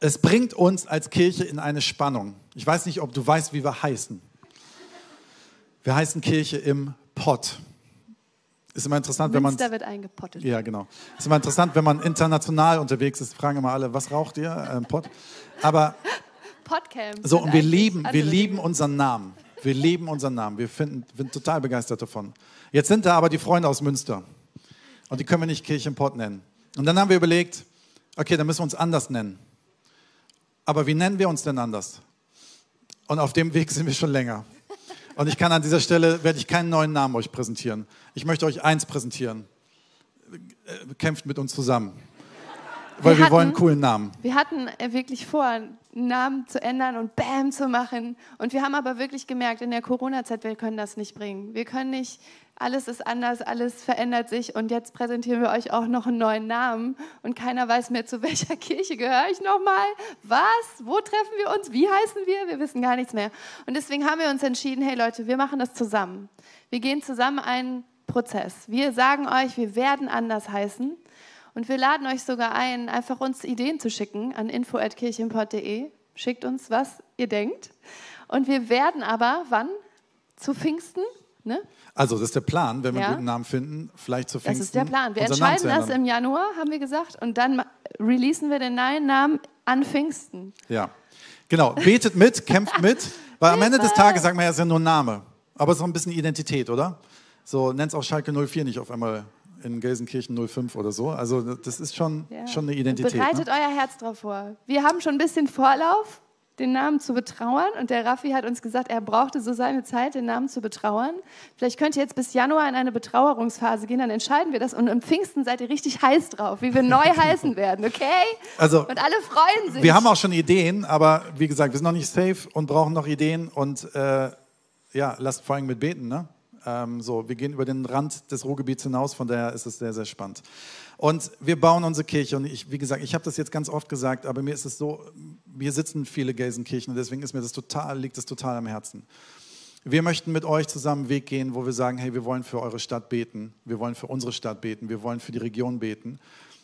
es bringt uns als Kirche in eine Spannung. Ich weiß nicht, ob du weißt, wie wir heißen. Wir heißen Kirche im Pott. Ist immer interessant, wenn man. Münster wird eingepottet. Ja, genau. Ist immer interessant, wenn man international unterwegs ist, fragen immer alle, was raucht ihr? Ähm, Pott. Aber. Podcamp. So, und wir lieben, wir lieben unseren Namen. Wir lieben unseren Namen. Wir finden, sind total begeistert davon. Jetzt sind da aber die Freunde aus Münster. Und die können wir nicht Kirche im Pott nennen. Und dann haben wir überlegt, okay, dann müssen wir uns anders nennen. Aber wie nennen wir uns denn anders? Und auf dem Weg sind wir schon länger. Und ich kann an dieser Stelle, werde ich keinen neuen Namen euch präsentieren. Ich möchte euch eins präsentieren. Kämpft mit uns zusammen. Weil wir, wir hatten, wollen einen coolen Namen. Wir hatten wirklich vor, einen Namen zu ändern und Bam zu machen. Und wir haben aber wirklich gemerkt, in der Corona-Zeit, wir können das nicht bringen. Wir können nicht alles ist anders, alles verändert sich und jetzt präsentieren wir euch auch noch einen neuen Namen und keiner weiß mehr, zu welcher [laughs] Kirche gehöre ich nochmal, was, wo treffen wir uns, wie heißen wir, wir wissen gar nichts mehr. Und deswegen haben wir uns entschieden, hey Leute, wir machen das zusammen. Wir gehen zusammen einen Prozess. Wir sagen euch, wir werden anders heißen und wir laden euch sogar ein, einfach uns Ideen zu schicken an info.kirchenport.de. Schickt uns, was ihr denkt. Und wir werden aber, wann? Zu Pfingsten Ne? Also, das ist der Plan, wenn wir ja. einen guten Namen finden, vielleicht zu Pfingsten. Das ist der Plan. Wir entscheiden das im Januar, haben wir gesagt, und dann releasen wir den neuen Namen an Pfingsten. Ja, genau. Betet mit, kämpft mit, weil am Ende des Tages sagen wir ja, es ist ja nur ein Name. Aber es ist auch ein bisschen Identität, oder? So, nennt es auch Schalke 04 nicht auf einmal in Gelsenkirchen 05 oder so. Also, das ist schon, ja. schon eine Identität. Bereitet ne? euer Herz drauf vor. Wir haben schon ein bisschen Vorlauf den Namen zu betrauern. Und der Raffi hat uns gesagt, er brauchte so seine Zeit, den Namen zu betrauern. Vielleicht könnt ihr jetzt bis Januar in eine Betrauerungsphase gehen, dann entscheiden wir das. Und im Pfingsten seid ihr richtig heiß drauf, wie wir neu [laughs] heißen werden, okay? Also, und alle freuen sich. Wir haben auch schon Ideen, aber wie gesagt, wir sind noch nicht safe und brauchen noch Ideen. Und äh, ja, lasst vor allem mit beten, ne? Ähm, so, wir gehen über den Rand des Ruhrgebiets hinaus, von daher ist es sehr, sehr spannend. Und wir bauen unsere Kirche. Und ich, wie gesagt, ich habe das jetzt ganz oft gesagt, aber mir ist es so, hier sitzen viele Gelsenkirchen und deswegen ist mir das total, liegt das total am Herzen. Wir möchten mit euch zusammen einen Weg gehen, wo wir sagen, hey, wir wollen für eure Stadt beten, wir wollen für unsere Stadt beten, wir wollen für die Region beten.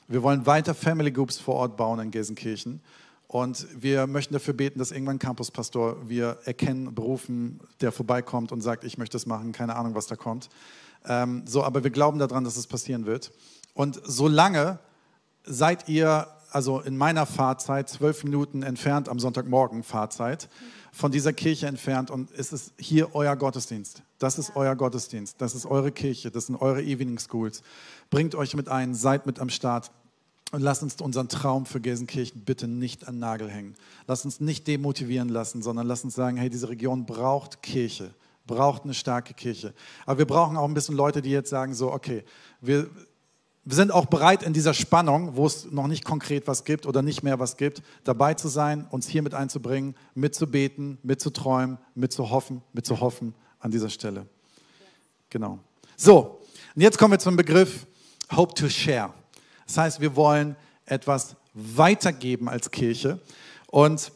Wir wollen weiter Family Groups vor Ort bauen in Gelsenkirchen. Und wir möchten dafür beten, dass irgendwann Campuspastor wir erkennen, berufen, der vorbeikommt und sagt, ich möchte das machen, keine Ahnung, was da kommt. Ähm, so, aber wir glauben daran, dass es passieren wird. Und solange seid ihr, also in meiner Fahrzeit, zwölf Minuten entfernt am Sonntagmorgen Fahrzeit, von dieser Kirche entfernt und es ist hier euer Gottesdienst. Das ist euer Gottesdienst, das ist eure Kirche, das sind eure Evening Schools. Bringt euch mit ein, seid mit am Start. Und lasst uns unseren Traum für Gelsenkirchen bitte nicht an den Nagel hängen. Lasst uns nicht demotivieren lassen, sondern lasst uns sagen, hey, diese Region braucht Kirche, braucht eine starke Kirche. Aber wir brauchen auch ein bisschen Leute, die jetzt sagen, so, okay, wir, wir sind auch bereit in dieser Spannung, wo es noch nicht konkret was gibt oder nicht mehr was gibt, dabei zu sein, uns hier mit einzubringen, mitzubeten, mitzuträumen, mitzuhoffen, mitzuhoffen an dieser Stelle. Genau. So, und jetzt kommen wir zum Begriff Hope to Share. Das heißt, wir wollen etwas weitergeben als Kirche. Und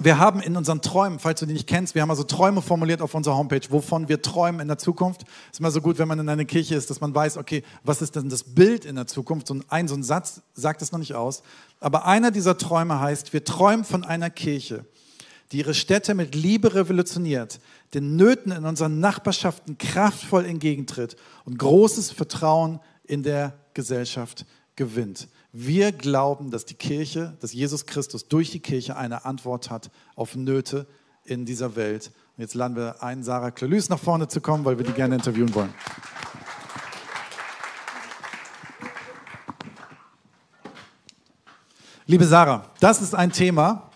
wir haben in unseren Träumen, falls du die nicht kennst, wir haben also Träume formuliert auf unserer Homepage, wovon wir träumen in der Zukunft. Ist immer so gut, wenn man in einer Kirche ist, dass man weiß, okay, was ist denn das Bild in der Zukunft? So ein, so ein Satz sagt es noch nicht aus. Aber einer dieser Träume heißt, wir träumen von einer Kirche, die ihre Städte mit Liebe revolutioniert, den Nöten in unseren Nachbarschaften kraftvoll entgegentritt und großes Vertrauen in der Gesellsft gewinnt. Wir glauben, dass die Kirche, dass Jesus Christus durch die Kirche eine Antwort hat auf Nöte in dieser Welt. Und jetzt laden wir ein, Sarah Klölüs nach vorne zu kommen, weil wir die gerne interviewen wollen. Liebe Sarah, das ist ein Thema,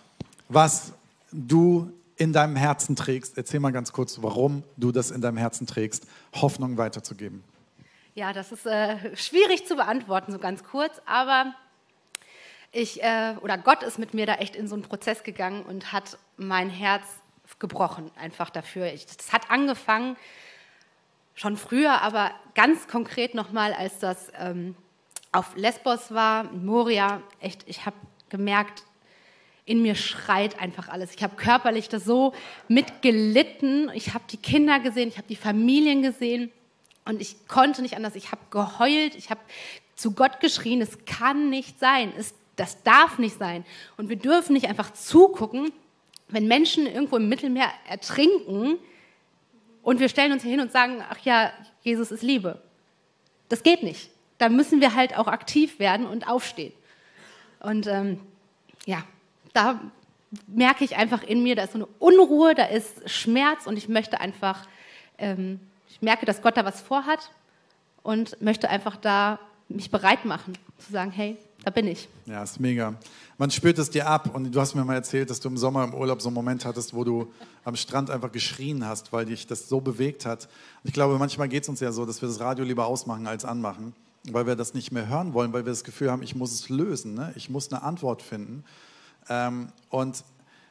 was du in deinem Herzen trägst. Erzähl mal ganz kurz, warum du das in deinem Herzen trägst, Hoffnung weiterzugeben. Ja, das ist äh, schwierig zu beantworten, so ganz kurz, aber ich, äh, oder Gott ist mit mir da echt in so einen Prozess gegangen und hat mein Herz gebrochen, einfach dafür. Es hat angefangen schon früher, aber ganz konkret nochmal, als das ähm, auf Lesbos war, Moria, echt, ich habe gemerkt, in mir schreit einfach alles. Ich habe körperlich das so mitgelitten. Ich habe die Kinder gesehen, ich habe die Familien gesehen und ich konnte nicht anders. Ich habe geheult, ich habe zu Gott geschrien, es kann nicht sein, es, das darf nicht sein. Und wir dürfen nicht einfach zugucken, wenn Menschen irgendwo im Mittelmeer ertrinken und wir stellen uns hier hin und sagen, ach ja, Jesus ist Liebe. Das geht nicht da müssen wir halt auch aktiv werden und aufstehen. Und ähm, ja, da merke ich einfach in mir, da ist so eine Unruhe, da ist Schmerz und ich möchte einfach, ähm, ich merke, dass Gott da was vorhat und möchte einfach da mich bereit machen, zu sagen, hey, da bin ich. Ja, ist mega. Man spürt es dir ab und du hast mir mal erzählt, dass du im Sommer im Urlaub so einen Moment hattest, wo du am Strand einfach geschrien hast, weil dich das so bewegt hat. Ich glaube, manchmal geht es uns ja so, dass wir das Radio lieber ausmachen als anmachen weil wir das nicht mehr hören wollen, weil wir das Gefühl haben, ich muss es lösen, ne? ich muss eine Antwort finden. Ähm, und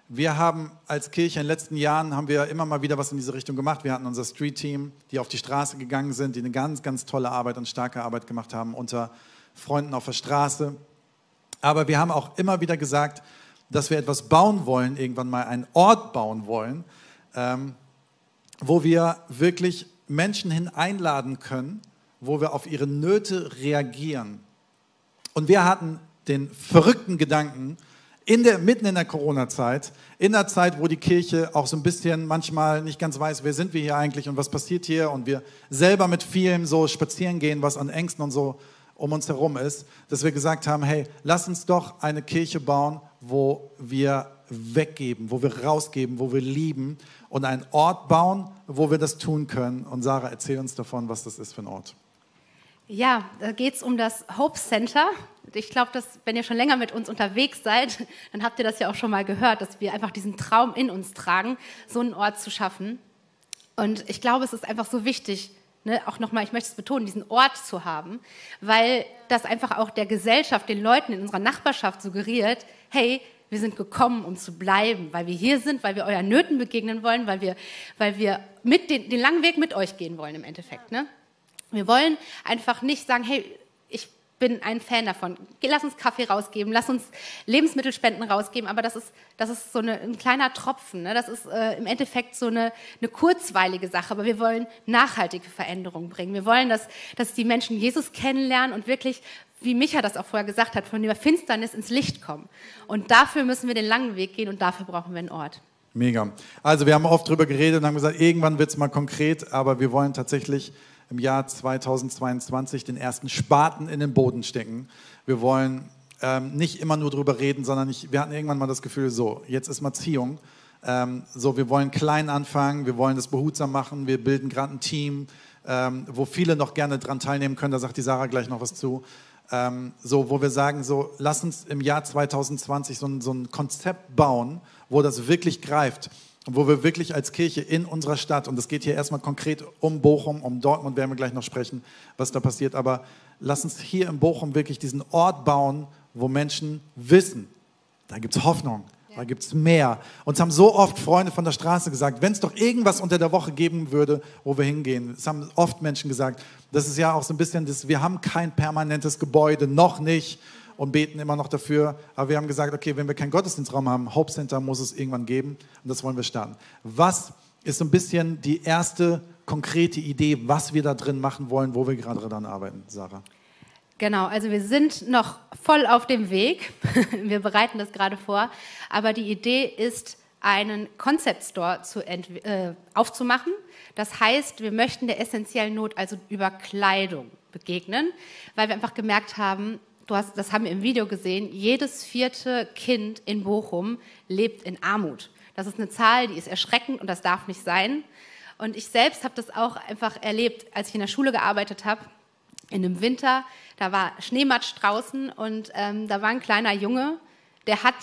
wir haben als Kirche in den letzten Jahren haben wir immer mal wieder was in diese Richtung gemacht. Wir hatten unser Street-Team, die auf die Straße gegangen sind, die eine ganz, ganz tolle Arbeit und starke Arbeit gemacht haben unter Freunden auf der Straße. Aber wir haben auch immer wieder gesagt, dass wir etwas bauen wollen, irgendwann mal einen Ort bauen wollen, ähm, wo wir wirklich Menschen hin einladen können, wo wir auf ihre Nöte reagieren. Und wir hatten den verrückten Gedanken, in der, mitten in der Corona-Zeit, in der Zeit, wo die Kirche auch so ein bisschen manchmal nicht ganz weiß, wer sind wir hier eigentlich und was passiert hier und wir selber mit vielem so spazieren gehen, was an Ängsten und so um uns herum ist, dass wir gesagt haben, hey, lass uns doch eine Kirche bauen, wo wir weggeben, wo wir rausgeben, wo wir lieben und einen Ort bauen, wo wir das tun können. Und Sarah, erzähl uns davon, was das ist für ein Ort. Ja, da geht es um das Hope Center. Ich glaube, dass wenn ihr schon länger mit uns unterwegs seid, [laughs] dann habt ihr das ja auch schon mal gehört, dass wir einfach diesen Traum in uns tragen, so einen Ort zu schaffen. Und ich glaube, es ist einfach so wichtig, ne, auch nochmal, ich möchte es betonen, diesen Ort zu haben, weil das einfach auch der Gesellschaft, den Leuten in unserer Nachbarschaft suggeriert, hey, wir sind gekommen, um zu bleiben, weil wir hier sind, weil wir euren Nöten begegnen wollen, weil wir, weil wir mit den, den langen Weg mit euch gehen wollen im Endeffekt. Ne? Wir wollen einfach nicht sagen, hey, ich bin ein Fan davon. Lass uns Kaffee rausgeben, lass uns Lebensmittelspenden rausgeben, aber das ist, das ist so eine, ein kleiner Tropfen. Ne? Das ist äh, im Endeffekt so eine, eine kurzweilige Sache, aber wir wollen nachhaltige Veränderungen bringen. Wir wollen, dass, dass die Menschen Jesus kennenlernen und wirklich, wie Micha das auch vorher gesagt hat, von der Finsternis ins Licht kommen. Und dafür müssen wir den langen Weg gehen und dafür brauchen wir einen Ort. Mega. Also wir haben oft darüber geredet und haben gesagt, irgendwann wird es mal konkret, aber wir wollen tatsächlich im Jahr 2022 den ersten Spaten in den Boden stecken. Wir wollen ähm, nicht immer nur drüber reden, sondern ich, wir hatten irgendwann mal das Gefühl, so, jetzt ist mal Ziehung. Ähm, so, wir wollen klein anfangen, wir wollen das behutsam machen, wir bilden gerade ein Team, ähm, wo viele noch gerne dran teilnehmen können, da sagt die Sarah gleich noch was zu. Ähm, so, wo wir sagen, so, lass uns im Jahr 2020 so so ein Konzept bauen, wo das wirklich greift wo wir wirklich als Kirche in unserer Stadt, und es geht hier erstmal konkret um Bochum, um Dortmund werden wir gleich noch sprechen, was da passiert, aber lass uns hier in Bochum wirklich diesen Ort bauen, wo Menschen wissen, da gibt es Hoffnung, da gibt es mehr. Uns haben so oft Freunde von der Straße gesagt, wenn es doch irgendwas unter der Woche geben würde, wo wir hingehen. Es haben oft Menschen gesagt, das ist ja auch so ein bisschen, das, wir haben kein permanentes Gebäude, noch nicht und beten immer noch dafür. Aber wir haben gesagt, okay, wenn wir keinen Gottesdienstraum haben, Hope Center muss es irgendwann geben und das wollen wir starten. Was ist so ein bisschen die erste konkrete Idee, was wir da drin machen wollen, wo wir gerade dran arbeiten, Sarah? Genau, also wir sind noch voll auf dem Weg. [laughs] Wir bereiten das gerade vor. Aber die Idee ist, einen Concept Store äh, aufzumachen. Das heißt, wir möchten der essentiellen Not also über Kleidung begegnen, weil wir einfach gemerkt haben, du hast, das haben wir im Video gesehen, jedes vierte Kind in Bochum lebt in Armut. Das ist eine Zahl, die ist erschreckend und das darf nicht sein. Und ich selbst habe das auch einfach erlebt, als ich in der Schule gearbeitet habe. In einem Winter, da war Schneematsch draußen und ähm, da war ein kleiner Junge, der hat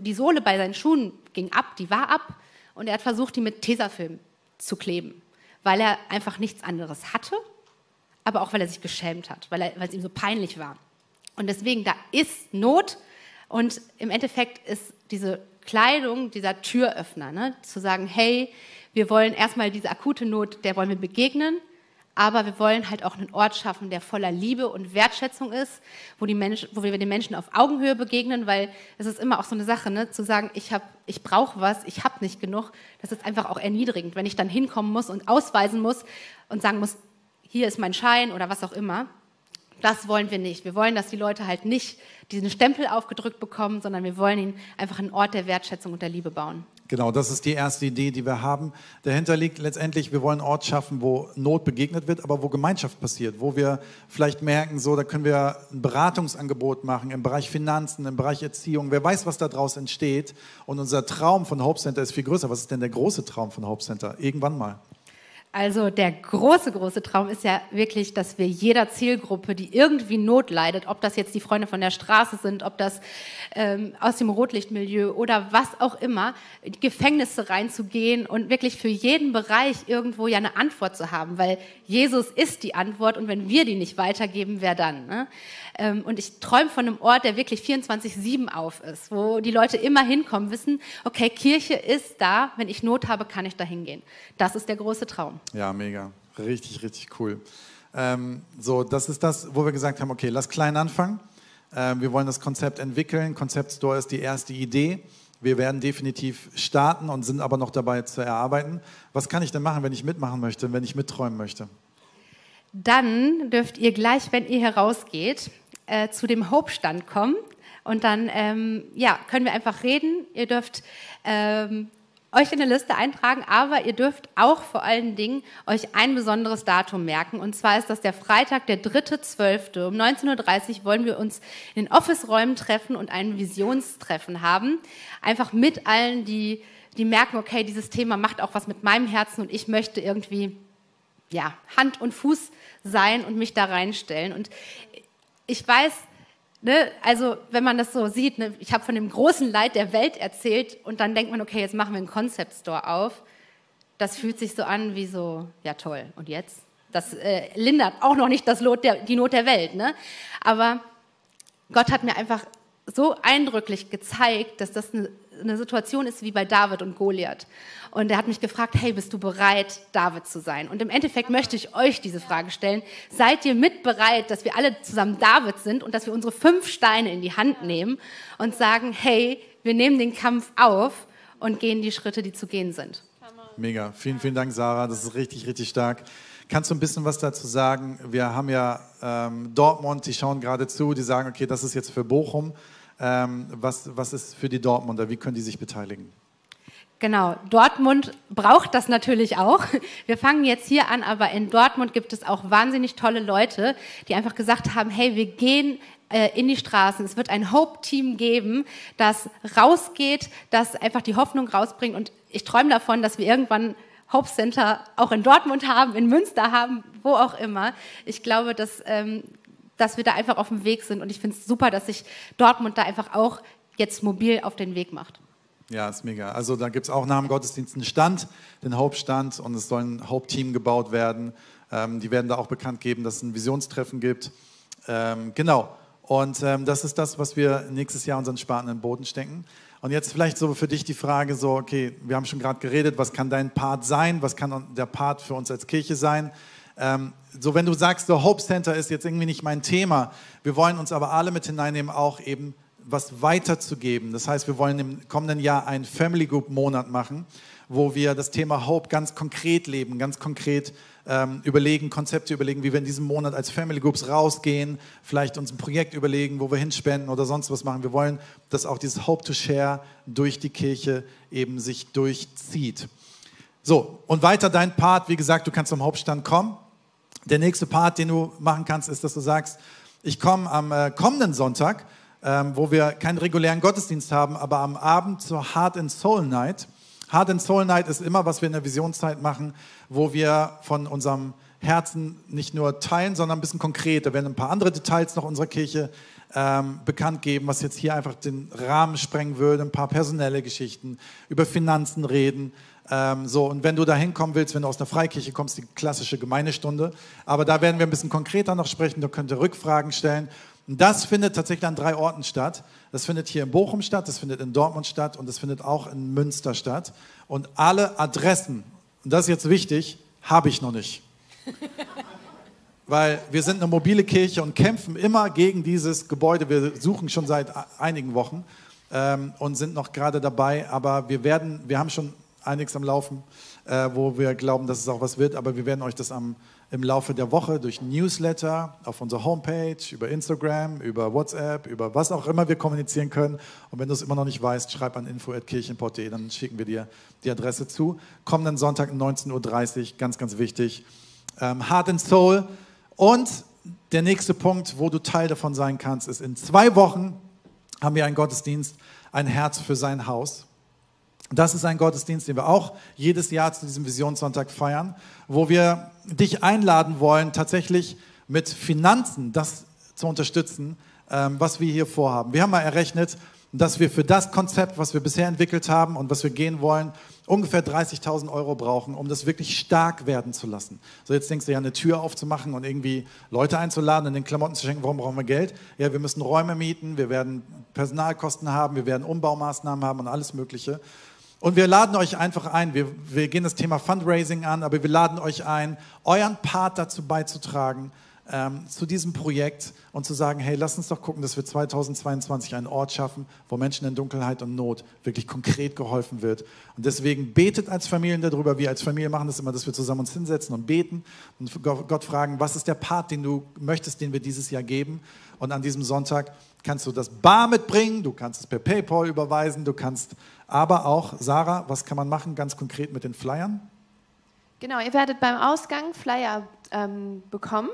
die Sohle bei seinen Schuhen ging ab, die war ab und er hat versucht, die mit Tesafilm zu kleben, weil er einfach nichts anderes hatte, aber auch weil er sich geschämt hat, weil es ihm so peinlich war. Und deswegen, da ist Not und im Endeffekt ist diese Kleidung dieser Türöffner, ne? zu sagen, hey, wir wollen erstmal diese akute Not, der wollen wir begegnen, aber wir wollen halt auch einen Ort schaffen, der voller Liebe und Wertschätzung ist, wo, die Menschen, wo wir den Menschen auf Augenhöhe begegnen, weil es ist immer auch so eine Sache, ne? zu sagen, ich, ich brauche was, ich habe nicht genug, das ist einfach auch erniedrigend, wenn ich dann hinkommen muss und ausweisen muss und sagen muss, hier ist mein Schein oder was auch immer. Das wollen wir nicht. Wir wollen, dass die Leute halt nicht diesen Stempel aufgedrückt bekommen, sondern wir wollen ihnen einfach einen Ort der Wertschätzung und der Liebe bauen. Genau, das ist die erste Idee, die wir haben. Dahinter liegt letztendlich, wir wollen einen Ort schaffen, wo Not begegnet wird, aber wo Gemeinschaft passiert, wo wir vielleicht merken, so, da können wir ein Beratungsangebot machen im Bereich Finanzen, im Bereich Erziehung. Wer weiß, was daraus entsteht. Und unser Traum von Hope Center ist viel größer. Was ist denn der große Traum von Hope Center? Irgendwann mal. Also der große, große Traum ist ja wirklich, dass wir jeder Zielgruppe, die irgendwie Not leidet, ob das jetzt die Freunde von der Straße sind, ob das ähm, aus dem Rotlichtmilieu oder was auch immer, in Gefängnisse reinzugehen und wirklich für jeden Bereich irgendwo ja eine Antwort zu haben, weil Jesus ist die Antwort und wenn wir die nicht weitergeben, wer dann? Ne? Ähm, und ich träume von einem Ort, der wirklich 24-7 auf ist, wo die Leute immer hinkommen, wissen, okay, Kirche ist da, wenn ich Not habe, kann ich da hingehen. Das ist der große Traum. Ja, mega. Richtig, richtig cool. Ähm, so, das ist das, wo wir gesagt haben, okay, lass klein anfangen. Ähm, wir wollen das Konzept entwickeln. Konzept Store ist die erste Idee. Wir werden definitiv starten und sind aber noch dabei zu erarbeiten. Was kann ich denn machen, wenn ich mitmachen möchte, wenn ich mitträumen möchte? Dann dürft ihr gleich, wenn ihr herausgeht, äh, zu dem Hope-Stand kommen. Und dann ähm, ja, können wir einfach reden. Ihr dürft ähm, euch in eine Liste eintragen, aber ihr dürft auch vor allen Dingen euch ein besonderes Datum merken. Und zwar ist das der Freitag, der 3.12. Um 19.30 Uhr wollen wir uns in den Office-Räumen treffen und ein Visionstreffen haben. Einfach mit allen, die, die merken, okay, dieses Thema macht auch was mit meinem Herzen und ich möchte irgendwie ja, Hand und Fuß sein und mich da reinstellen. Und ich weiß, ne, also wenn man das so sieht, ne, ich habe von dem großen Leid der Welt erzählt und dann denkt man, okay, jetzt machen wir einen Concept Store auf. Das fühlt sich so an wie so, ja toll, und jetzt? Das äh, lindert auch noch nicht das Lot der, die Not der Welt. Ne? Aber Gott hat mir einfach so eindrücklich gezeigt, dass das eine, eine Situation ist wie bei David und Goliath. Und er hat mich gefragt, hey, bist du bereit, David zu sein? Und im Endeffekt möchte ich euch diese Frage stellen. Seid ihr mit bereit, dass wir alle zusammen David sind und dass wir unsere fünf Steine in die Hand nehmen und sagen, hey, wir nehmen den Kampf auf und gehen die Schritte, die zu gehen sind? Mega. Vielen, vielen Dank, Sarah. Das ist richtig, richtig stark. Kannst du ein bisschen was dazu sagen? Wir haben ja ähm, Dortmund, die schauen gerade zu, die sagen, okay, das ist jetzt für Bochum. Ähm, was, was ist für die Dortmunder? Wie können die sich beteiligen? Genau, Dortmund braucht das natürlich auch. Wir fangen jetzt hier an, aber in Dortmund gibt es auch wahnsinnig tolle Leute, die einfach gesagt haben, hey, wir gehen äh, in die Straßen. Es wird ein Hope-Team geben, das rausgeht, das einfach die Hoffnung rausbringt. Und ich träume davon, dass wir irgendwann Hope Center auch in Dortmund haben, in Münster haben, wo auch immer. Ich glaube, dass, ähm, dass wir da einfach auf dem Weg sind. Und ich finde es super, dass sich Dortmund da einfach auch jetzt mobil auf den Weg macht. Ja, ist mega. Also da gibt es auch nach dem Gottesdienst einen Stand, den Hauptstand und es soll ein Hauptteam gebaut werden. Ähm, die werden da auch bekannt geben, dass es ein Visionstreffen gibt. Ähm, genau. Und ähm, das ist das, was wir nächstes Jahr unseren Sparten in den Boden stecken. Und jetzt vielleicht so für dich die Frage so, okay, wir haben schon gerade geredet, was kann dein Part sein? Was kann der Part für uns als Kirche sein? Ähm, so wenn du sagst, der Hope Center ist jetzt irgendwie nicht mein Thema, wir wollen uns aber alle mit hineinnehmen, auch eben was weiterzugeben. Das heißt, wir wollen im kommenden Jahr einen Family Group Monat machen, wo wir das Thema Hope ganz konkret leben, ganz konkret ähm, überlegen, Konzepte überlegen, wie wir in diesem Monat als Family Groups rausgehen, vielleicht uns ein Projekt überlegen, wo wir hinspenden oder sonst was machen. Wir wollen, dass auch dieses Hope to Share durch die Kirche eben sich durchzieht. So, und weiter dein Part, wie gesagt, du kannst zum Hauptstand kommen. Der nächste Part, den du machen kannst, ist, dass du sagst, Ich komme am äh, kommenden Sonntag, ähm, wo wir keinen regulären Gottesdienst haben, aber am Abend zur Heart and Soul Night. Heart and Soul Night ist immer, was wir in der Visionszeit machen, wo wir von unserem Herzen nicht nur teilen, sondern ein bisschen konkreter. Wir werden ein paar andere Details noch unserer Kirche ähm, bekannt geben, was jetzt hier einfach den Rahmen sprengen würde, ein paar personelle Geschichten, über Finanzen reden. Ähm, so, und wenn du da hinkommen willst, wenn du aus der Freikirche kommst, die klassische Gemeindestunde. Aber da werden wir ein bisschen konkreter noch sprechen, da könnt ihr Rückfragen stellen. Und das findet tatsächlich an drei Orten statt. Das findet hier in Bochum statt, das findet in Dortmund statt und das findet auch in Münster statt. Und alle Adressen, und das ist jetzt wichtig, habe ich noch nicht. Weil wir sind eine mobile Kirche und kämpfen immer gegen dieses Gebäude. Wir suchen schon seit einigen Wochen ähm, und sind noch gerade dabei. Aber wir werden, wir haben schon einiges am Laufen, äh, wo wir glauben, dass es auch was wird. Aber wir werden euch das am, im Laufe der Woche durch Newsletter, auf unserer Homepage, über Instagram, über WhatsApp, über was auch immer wir kommunizieren können. Und wenn du es immer noch nicht weißt, schreib an info.kirchenport.de, dann schicken wir dir die Adresse zu. Kommenden Sonntag 19.30 Uhr, ganz, ganz wichtig. Ähm, Heart and Soul und der nächste Punkt, wo du Teil davon sein kannst, ist, in zwei Wochen haben wir einen Gottesdienst, ein Herz für sein Haus. Das ist ein Gottesdienst, den wir auch jedes Jahr zu diesem Visionssonntag feiern, wo wir dich einladen wollen, tatsächlich mit Finanzen das zu unterstützen, ähm, was wir hier vorhaben. Wir haben mal errechnet, dass wir für das Konzept, was wir bisher entwickelt haben und was wir gehen wollen, ungefähr 30.000 Euro brauchen, um das wirklich stark werden zu lassen. So, jetzt denkst du ja, eine Tür aufzumachen und irgendwie Leute einzuladen und den Klamotten zu schenken, warum brauchen wir Geld? Ja, wir müssen Räume mieten, wir werden Personalkosten haben, wir werden Umbaumaßnahmen haben und alles Mögliche. Und wir laden euch einfach ein, wir, wir gehen das Thema Fundraising an, aber wir laden euch ein, euren Part dazu beizutragen, ähm, zu diesem Projekt und zu sagen, hey, lass uns doch gucken, dass wir 2022 einen Ort schaffen, wo Menschen in Dunkelheit und Not wirklich konkret geholfen wird. Und deswegen betet als Familien darüber. Wir als Familie machen das immer, dass wir zusammen uns hinsetzen und beten und Gott fragen, was ist der Part, den du möchtest, den wir dieses Jahr geben. Und an diesem Sonntag kannst du das Bar mitbringen, du kannst es per PayPal überweisen, du kannst aber auch, Sarah, was kann man machen ganz konkret mit den Flyern? Genau, ihr werdet beim Ausgang Flyer ähm, bekommen.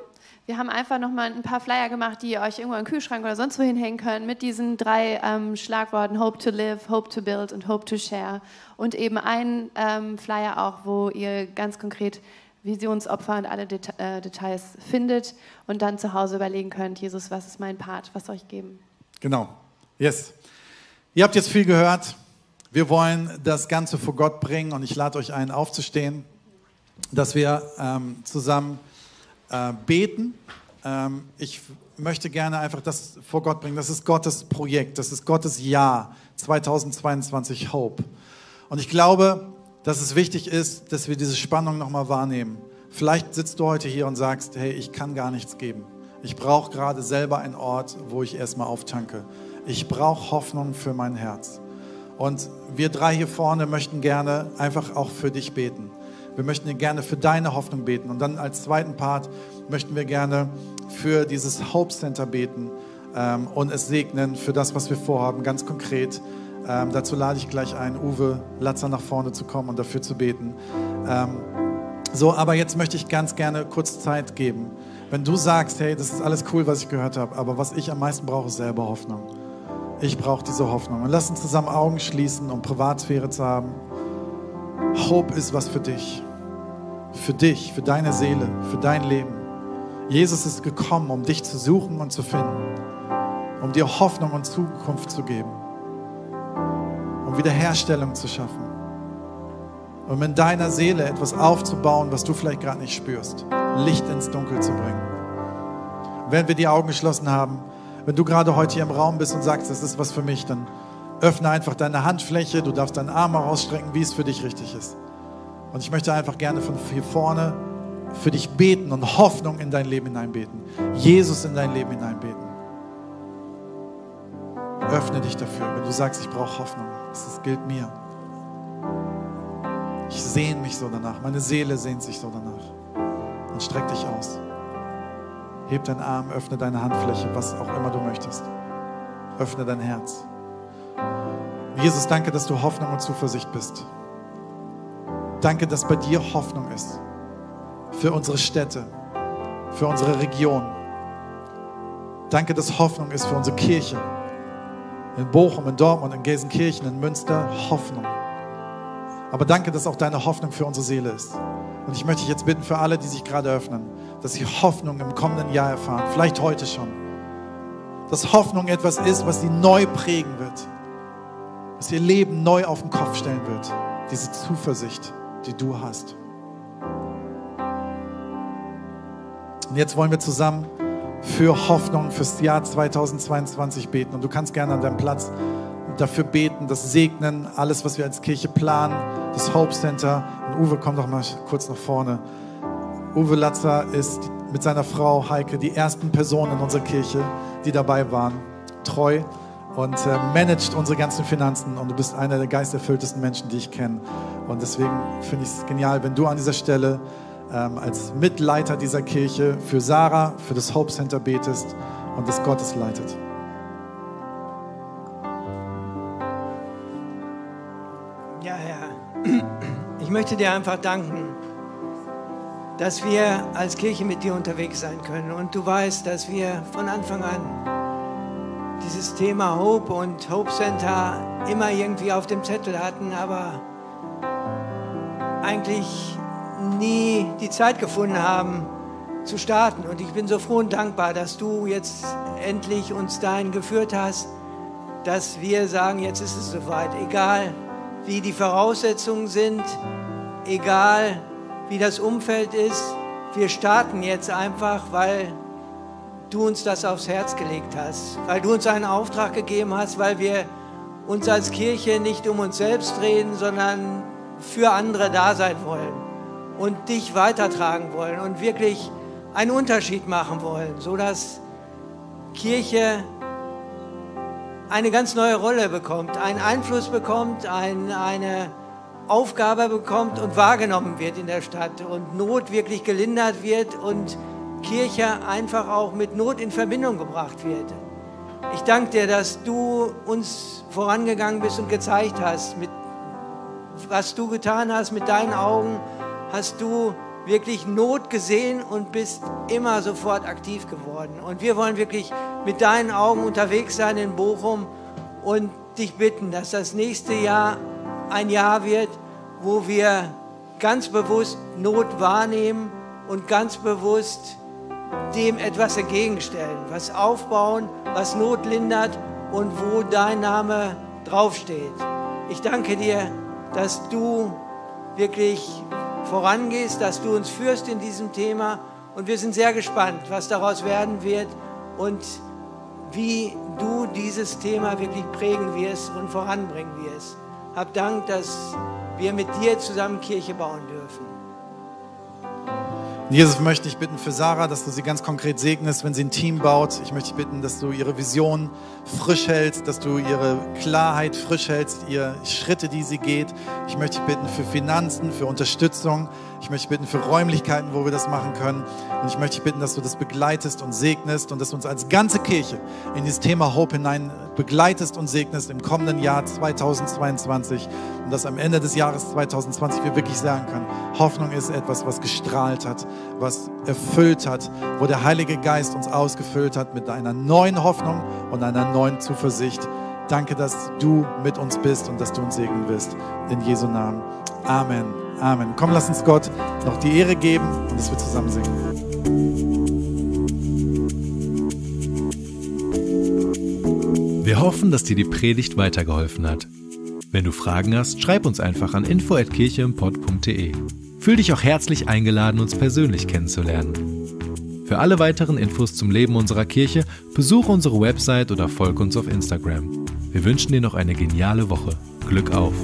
Wir haben einfach nochmal ein paar Flyer gemacht, die ihr euch irgendwo im Kühlschrank oder sonst wo hinhängen könnt, mit diesen drei ähm, Schlagworten Hope to Live, Hope to Build und Hope to Share. Und eben ein ähm, Flyer auch, wo ihr ganz konkret Visionsopfer und alle Det äh, Details findet und dann zu Hause überlegen könnt, Jesus, was ist mein Part, was soll ich geben? Genau, yes. Ihr habt jetzt viel gehört. Wir wollen das Ganze vor Gott bringen und ich lade euch ein, aufzustehen, dass wir ähm, zusammen äh, beten. Ähm, ich möchte gerne einfach das vor Gott bringen. Das ist Gottes Projekt, das ist Gottes Jahr 2022 Hope. Und ich glaube, dass es wichtig ist, dass wir diese Spannung nochmal wahrnehmen. Vielleicht sitzt du heute hier und sagst, hey, ich kann gar nichts geben. Ich brauche gerade selber einen Ort, wo ich erstmal auftanke. Ich brauche Hoffnung für mein Herz. Und wir drei hier vorne möchten gerne einfach auch für dich beten. Wir möchten gerne für deine Hoffnung beten. Und dann als zweiten Part möchten wir gerne für dieses Hope Center beten ähm, und es segnen für das, was wir vorhaben, ganz konkret. Ähm, dazu lade ich gleich ein, Uwe Latzer nach vorne zu kommen und dafür zu beten. Ähm, so, aber jetzt möchte ich ganz gerne kurz Zeit geben. Wenn du sagst, hey, das ist alles cool, was ich gehört habe, aber was ich am meisten brauche, ist selber Hoffnung. Ich brauche diese Hoffnung. Und lass uns zusammen Augen schließen, um Privatsphäre zu haben. Hope ist was für dich für dich, für deine Seele, für dein Leben. Jesus ist gekommen, um dich zu suchen und zu finden, um dir Hoffnung und Zukunft zu geben, um Wiederherstellung zu schaffen, um in deiner Seele etwas aufzubauen, was du vielleicht gerade nicht spürst, Licht ins Dunkel zu bringen. Wenn wir die Augen geschlossen haben, wenn du gerade heute hier im Raum bist und sagst, das ist was für mich, dann öffne einfach deine Handfläche, du darfst deinen Arm rausstrecken, wie es für dich richtig ist. Und ich möchte einfach gerne von hier vorne für dich beten und Hoffnung in dein Leben hineinbeten. Jesus in dein Leben hineinbeten. Öffne dich dafür, wenn du sagst, ich brauche Hoffnung. Das gilt mir. Ich sehne mich so danach. Meine Seele sehnt sich so danach. Dann streck dich aus. Heb deinen Arm, öffne deine Handfläche, was auch immer du möchtest. Öffne dein Herz. Jesus, danke, dass du Hoffnung und Zuversicht bist. Danke, dass bei dir Hoffnung ist für unsere Städte, für unsere Region. Danke, dass Hoffnung ist für unsere Kirche. In Bochum, in Dortmund, in Gelsenkirchen, in Münster, Hoffnung. Aber danke, dass auch deine Hoffnung für unsere Seele ist. Und ich möchte dich jetzt bitten für alle, die sich gerade öffnen, dass sie Hoffnung im kommenden Jahr erfahren, vielleicht heute schon. Dass Hoffnung etwas ist, was sie neu prägen wird, was ihr Leben neu auf den Kopf stellen wird. Diese Zuversicht, die du hast. Und jetzt wollen wir zusammen für Hoffnung fürs Jahr 2022 beten. Und du kannst gerne an deinem Platz dafür beten, das segnen, alles, was wir als Kirche planen, das Hope Center. Und Uwe, komm doch mal kurz nach vorne. Uwe Latzer ist mit seiner Frau Heike die ersten Personen in unserer Kirche, die dabei waren, treu und äh, managt unsere ganzen Finanzen. Und du bist einer der geisterfülltesten Menschen, die ich kenne. Und deswegen finde ich es genial, wenn du an dieser Stelle ähm, als Mitleiter dieser Kirche für Sarah, für das Hope Center betest und das Gottes leitet. Ja, Herr, ich möchte dir einfach danken, dass wir als Kirche mit dir unterwegs sein können. Und du weißt, dass wir von Anfang an dieses Thema Hope und Hope Center immer irgendwie auf dem Zettel hatten, aber eigentlich nie die Zeit gefunden haben zu starten. Und ich bin so froh und dankbar, dass du jetzt endlich uns dahin geführt hast, dass wir sagen, jetzt ist es soweit. Egal wie die Voraussetzungen sind, egal wie das Umfeld ist, wir starten jetzt einfach, weil du uns das aufs Herz gelegt hast, weil du uns einen Auftrag gegeben hast, weil wir uns als Kirche nicht um uns selbst reden, sondern für andere da sein wollen und dich weitertragen wollen und wirklich einen Unterschied machen wollen, sodass Kirche eine ganz neue Rolle bekommt, einen Einfluss bekommt, ein, eine Aufgabe bekommt und wahrgenommen wird in der Stadt und Not wirklich gelindert wird und Kirche einfach auch mit Not in Verbindung gebracht wird. Ich danke dir, dass du uns vorangegangen bist und gezeigt hast, mit, was du getan hast mit deinen Augen, hast du wirklich Not gesehen und bist immer sofort aktiv geworden. Und wir wollen wirklich mit deinen Augen unterwegs sein in Bochum und dich bitten, dass das nächste Jahr ein Jahr wird, wo wir ganz bewusst Not wahrnehmen und ganz bewusst dem etwas entgegenstellen, was aufbauen, was Not lindert und wo dein Name draufsteht. Ich danke dir, dass du wirklich vorangehst, dass du uns führst in diesem Thema. Und wir sind sehr gespannt, was daraus werden wird und wie du dieses Thema wirklich prägen wirst und voranbringen wirst. Hab Dank, dass wir mit dir zusammen Kirche bauen dürfen. Jesus möchte ich bitten für Sarah, dass du sie ganz konkret segnest, wenn sie ein Team baut. Ich möchte dich bitten, dass du ihre Vision frisch hältst, dass du ihre Klarheit frisch hältst, ihre Schritte, die sie geht. Ich möchte dich bitten für Finanzen, für Unterstützung. Ich möchte bitten für Räumlichkeiten, wo wir das machen können. Und ich möchte bitten, dass du das begleitest und segnest und dass du uns als ganze Kirche in dieses Thema Hope hinein begleitest und segnest im kommenden Jahr 2022. Und dass am Ende des Jahres 2020 wir wirklich sagen können, Hoffnung ist etwas, was gestrahlt hat, was erfüllt hat, wo der Heilige Geist uns ausgefüllt hat mit einer neuen Hoffnung und einer neuen Zuversicht. Danke, dass du mit uns bist und dass du uns segnen wirst. In Jesu Namen. Amen. Amen. Komm, lass uns Gott noch die Ehre geben und dass wir zusammen singen. Wir hoffen, dass dir die Predigt weitergeholfen hat. Wenn du Fragen hast, schreib uns einfach an info@kircheimpod.de. Fühl dich auch herzlich eingeladen, uns persönlich kennenzulernen. Für alle weiteren Infos zum Leben unserer Kirche besuche unsere Website oder folge uns auf Instagram. Wir wünschen dir noch eine geniale Woche. Glück auf!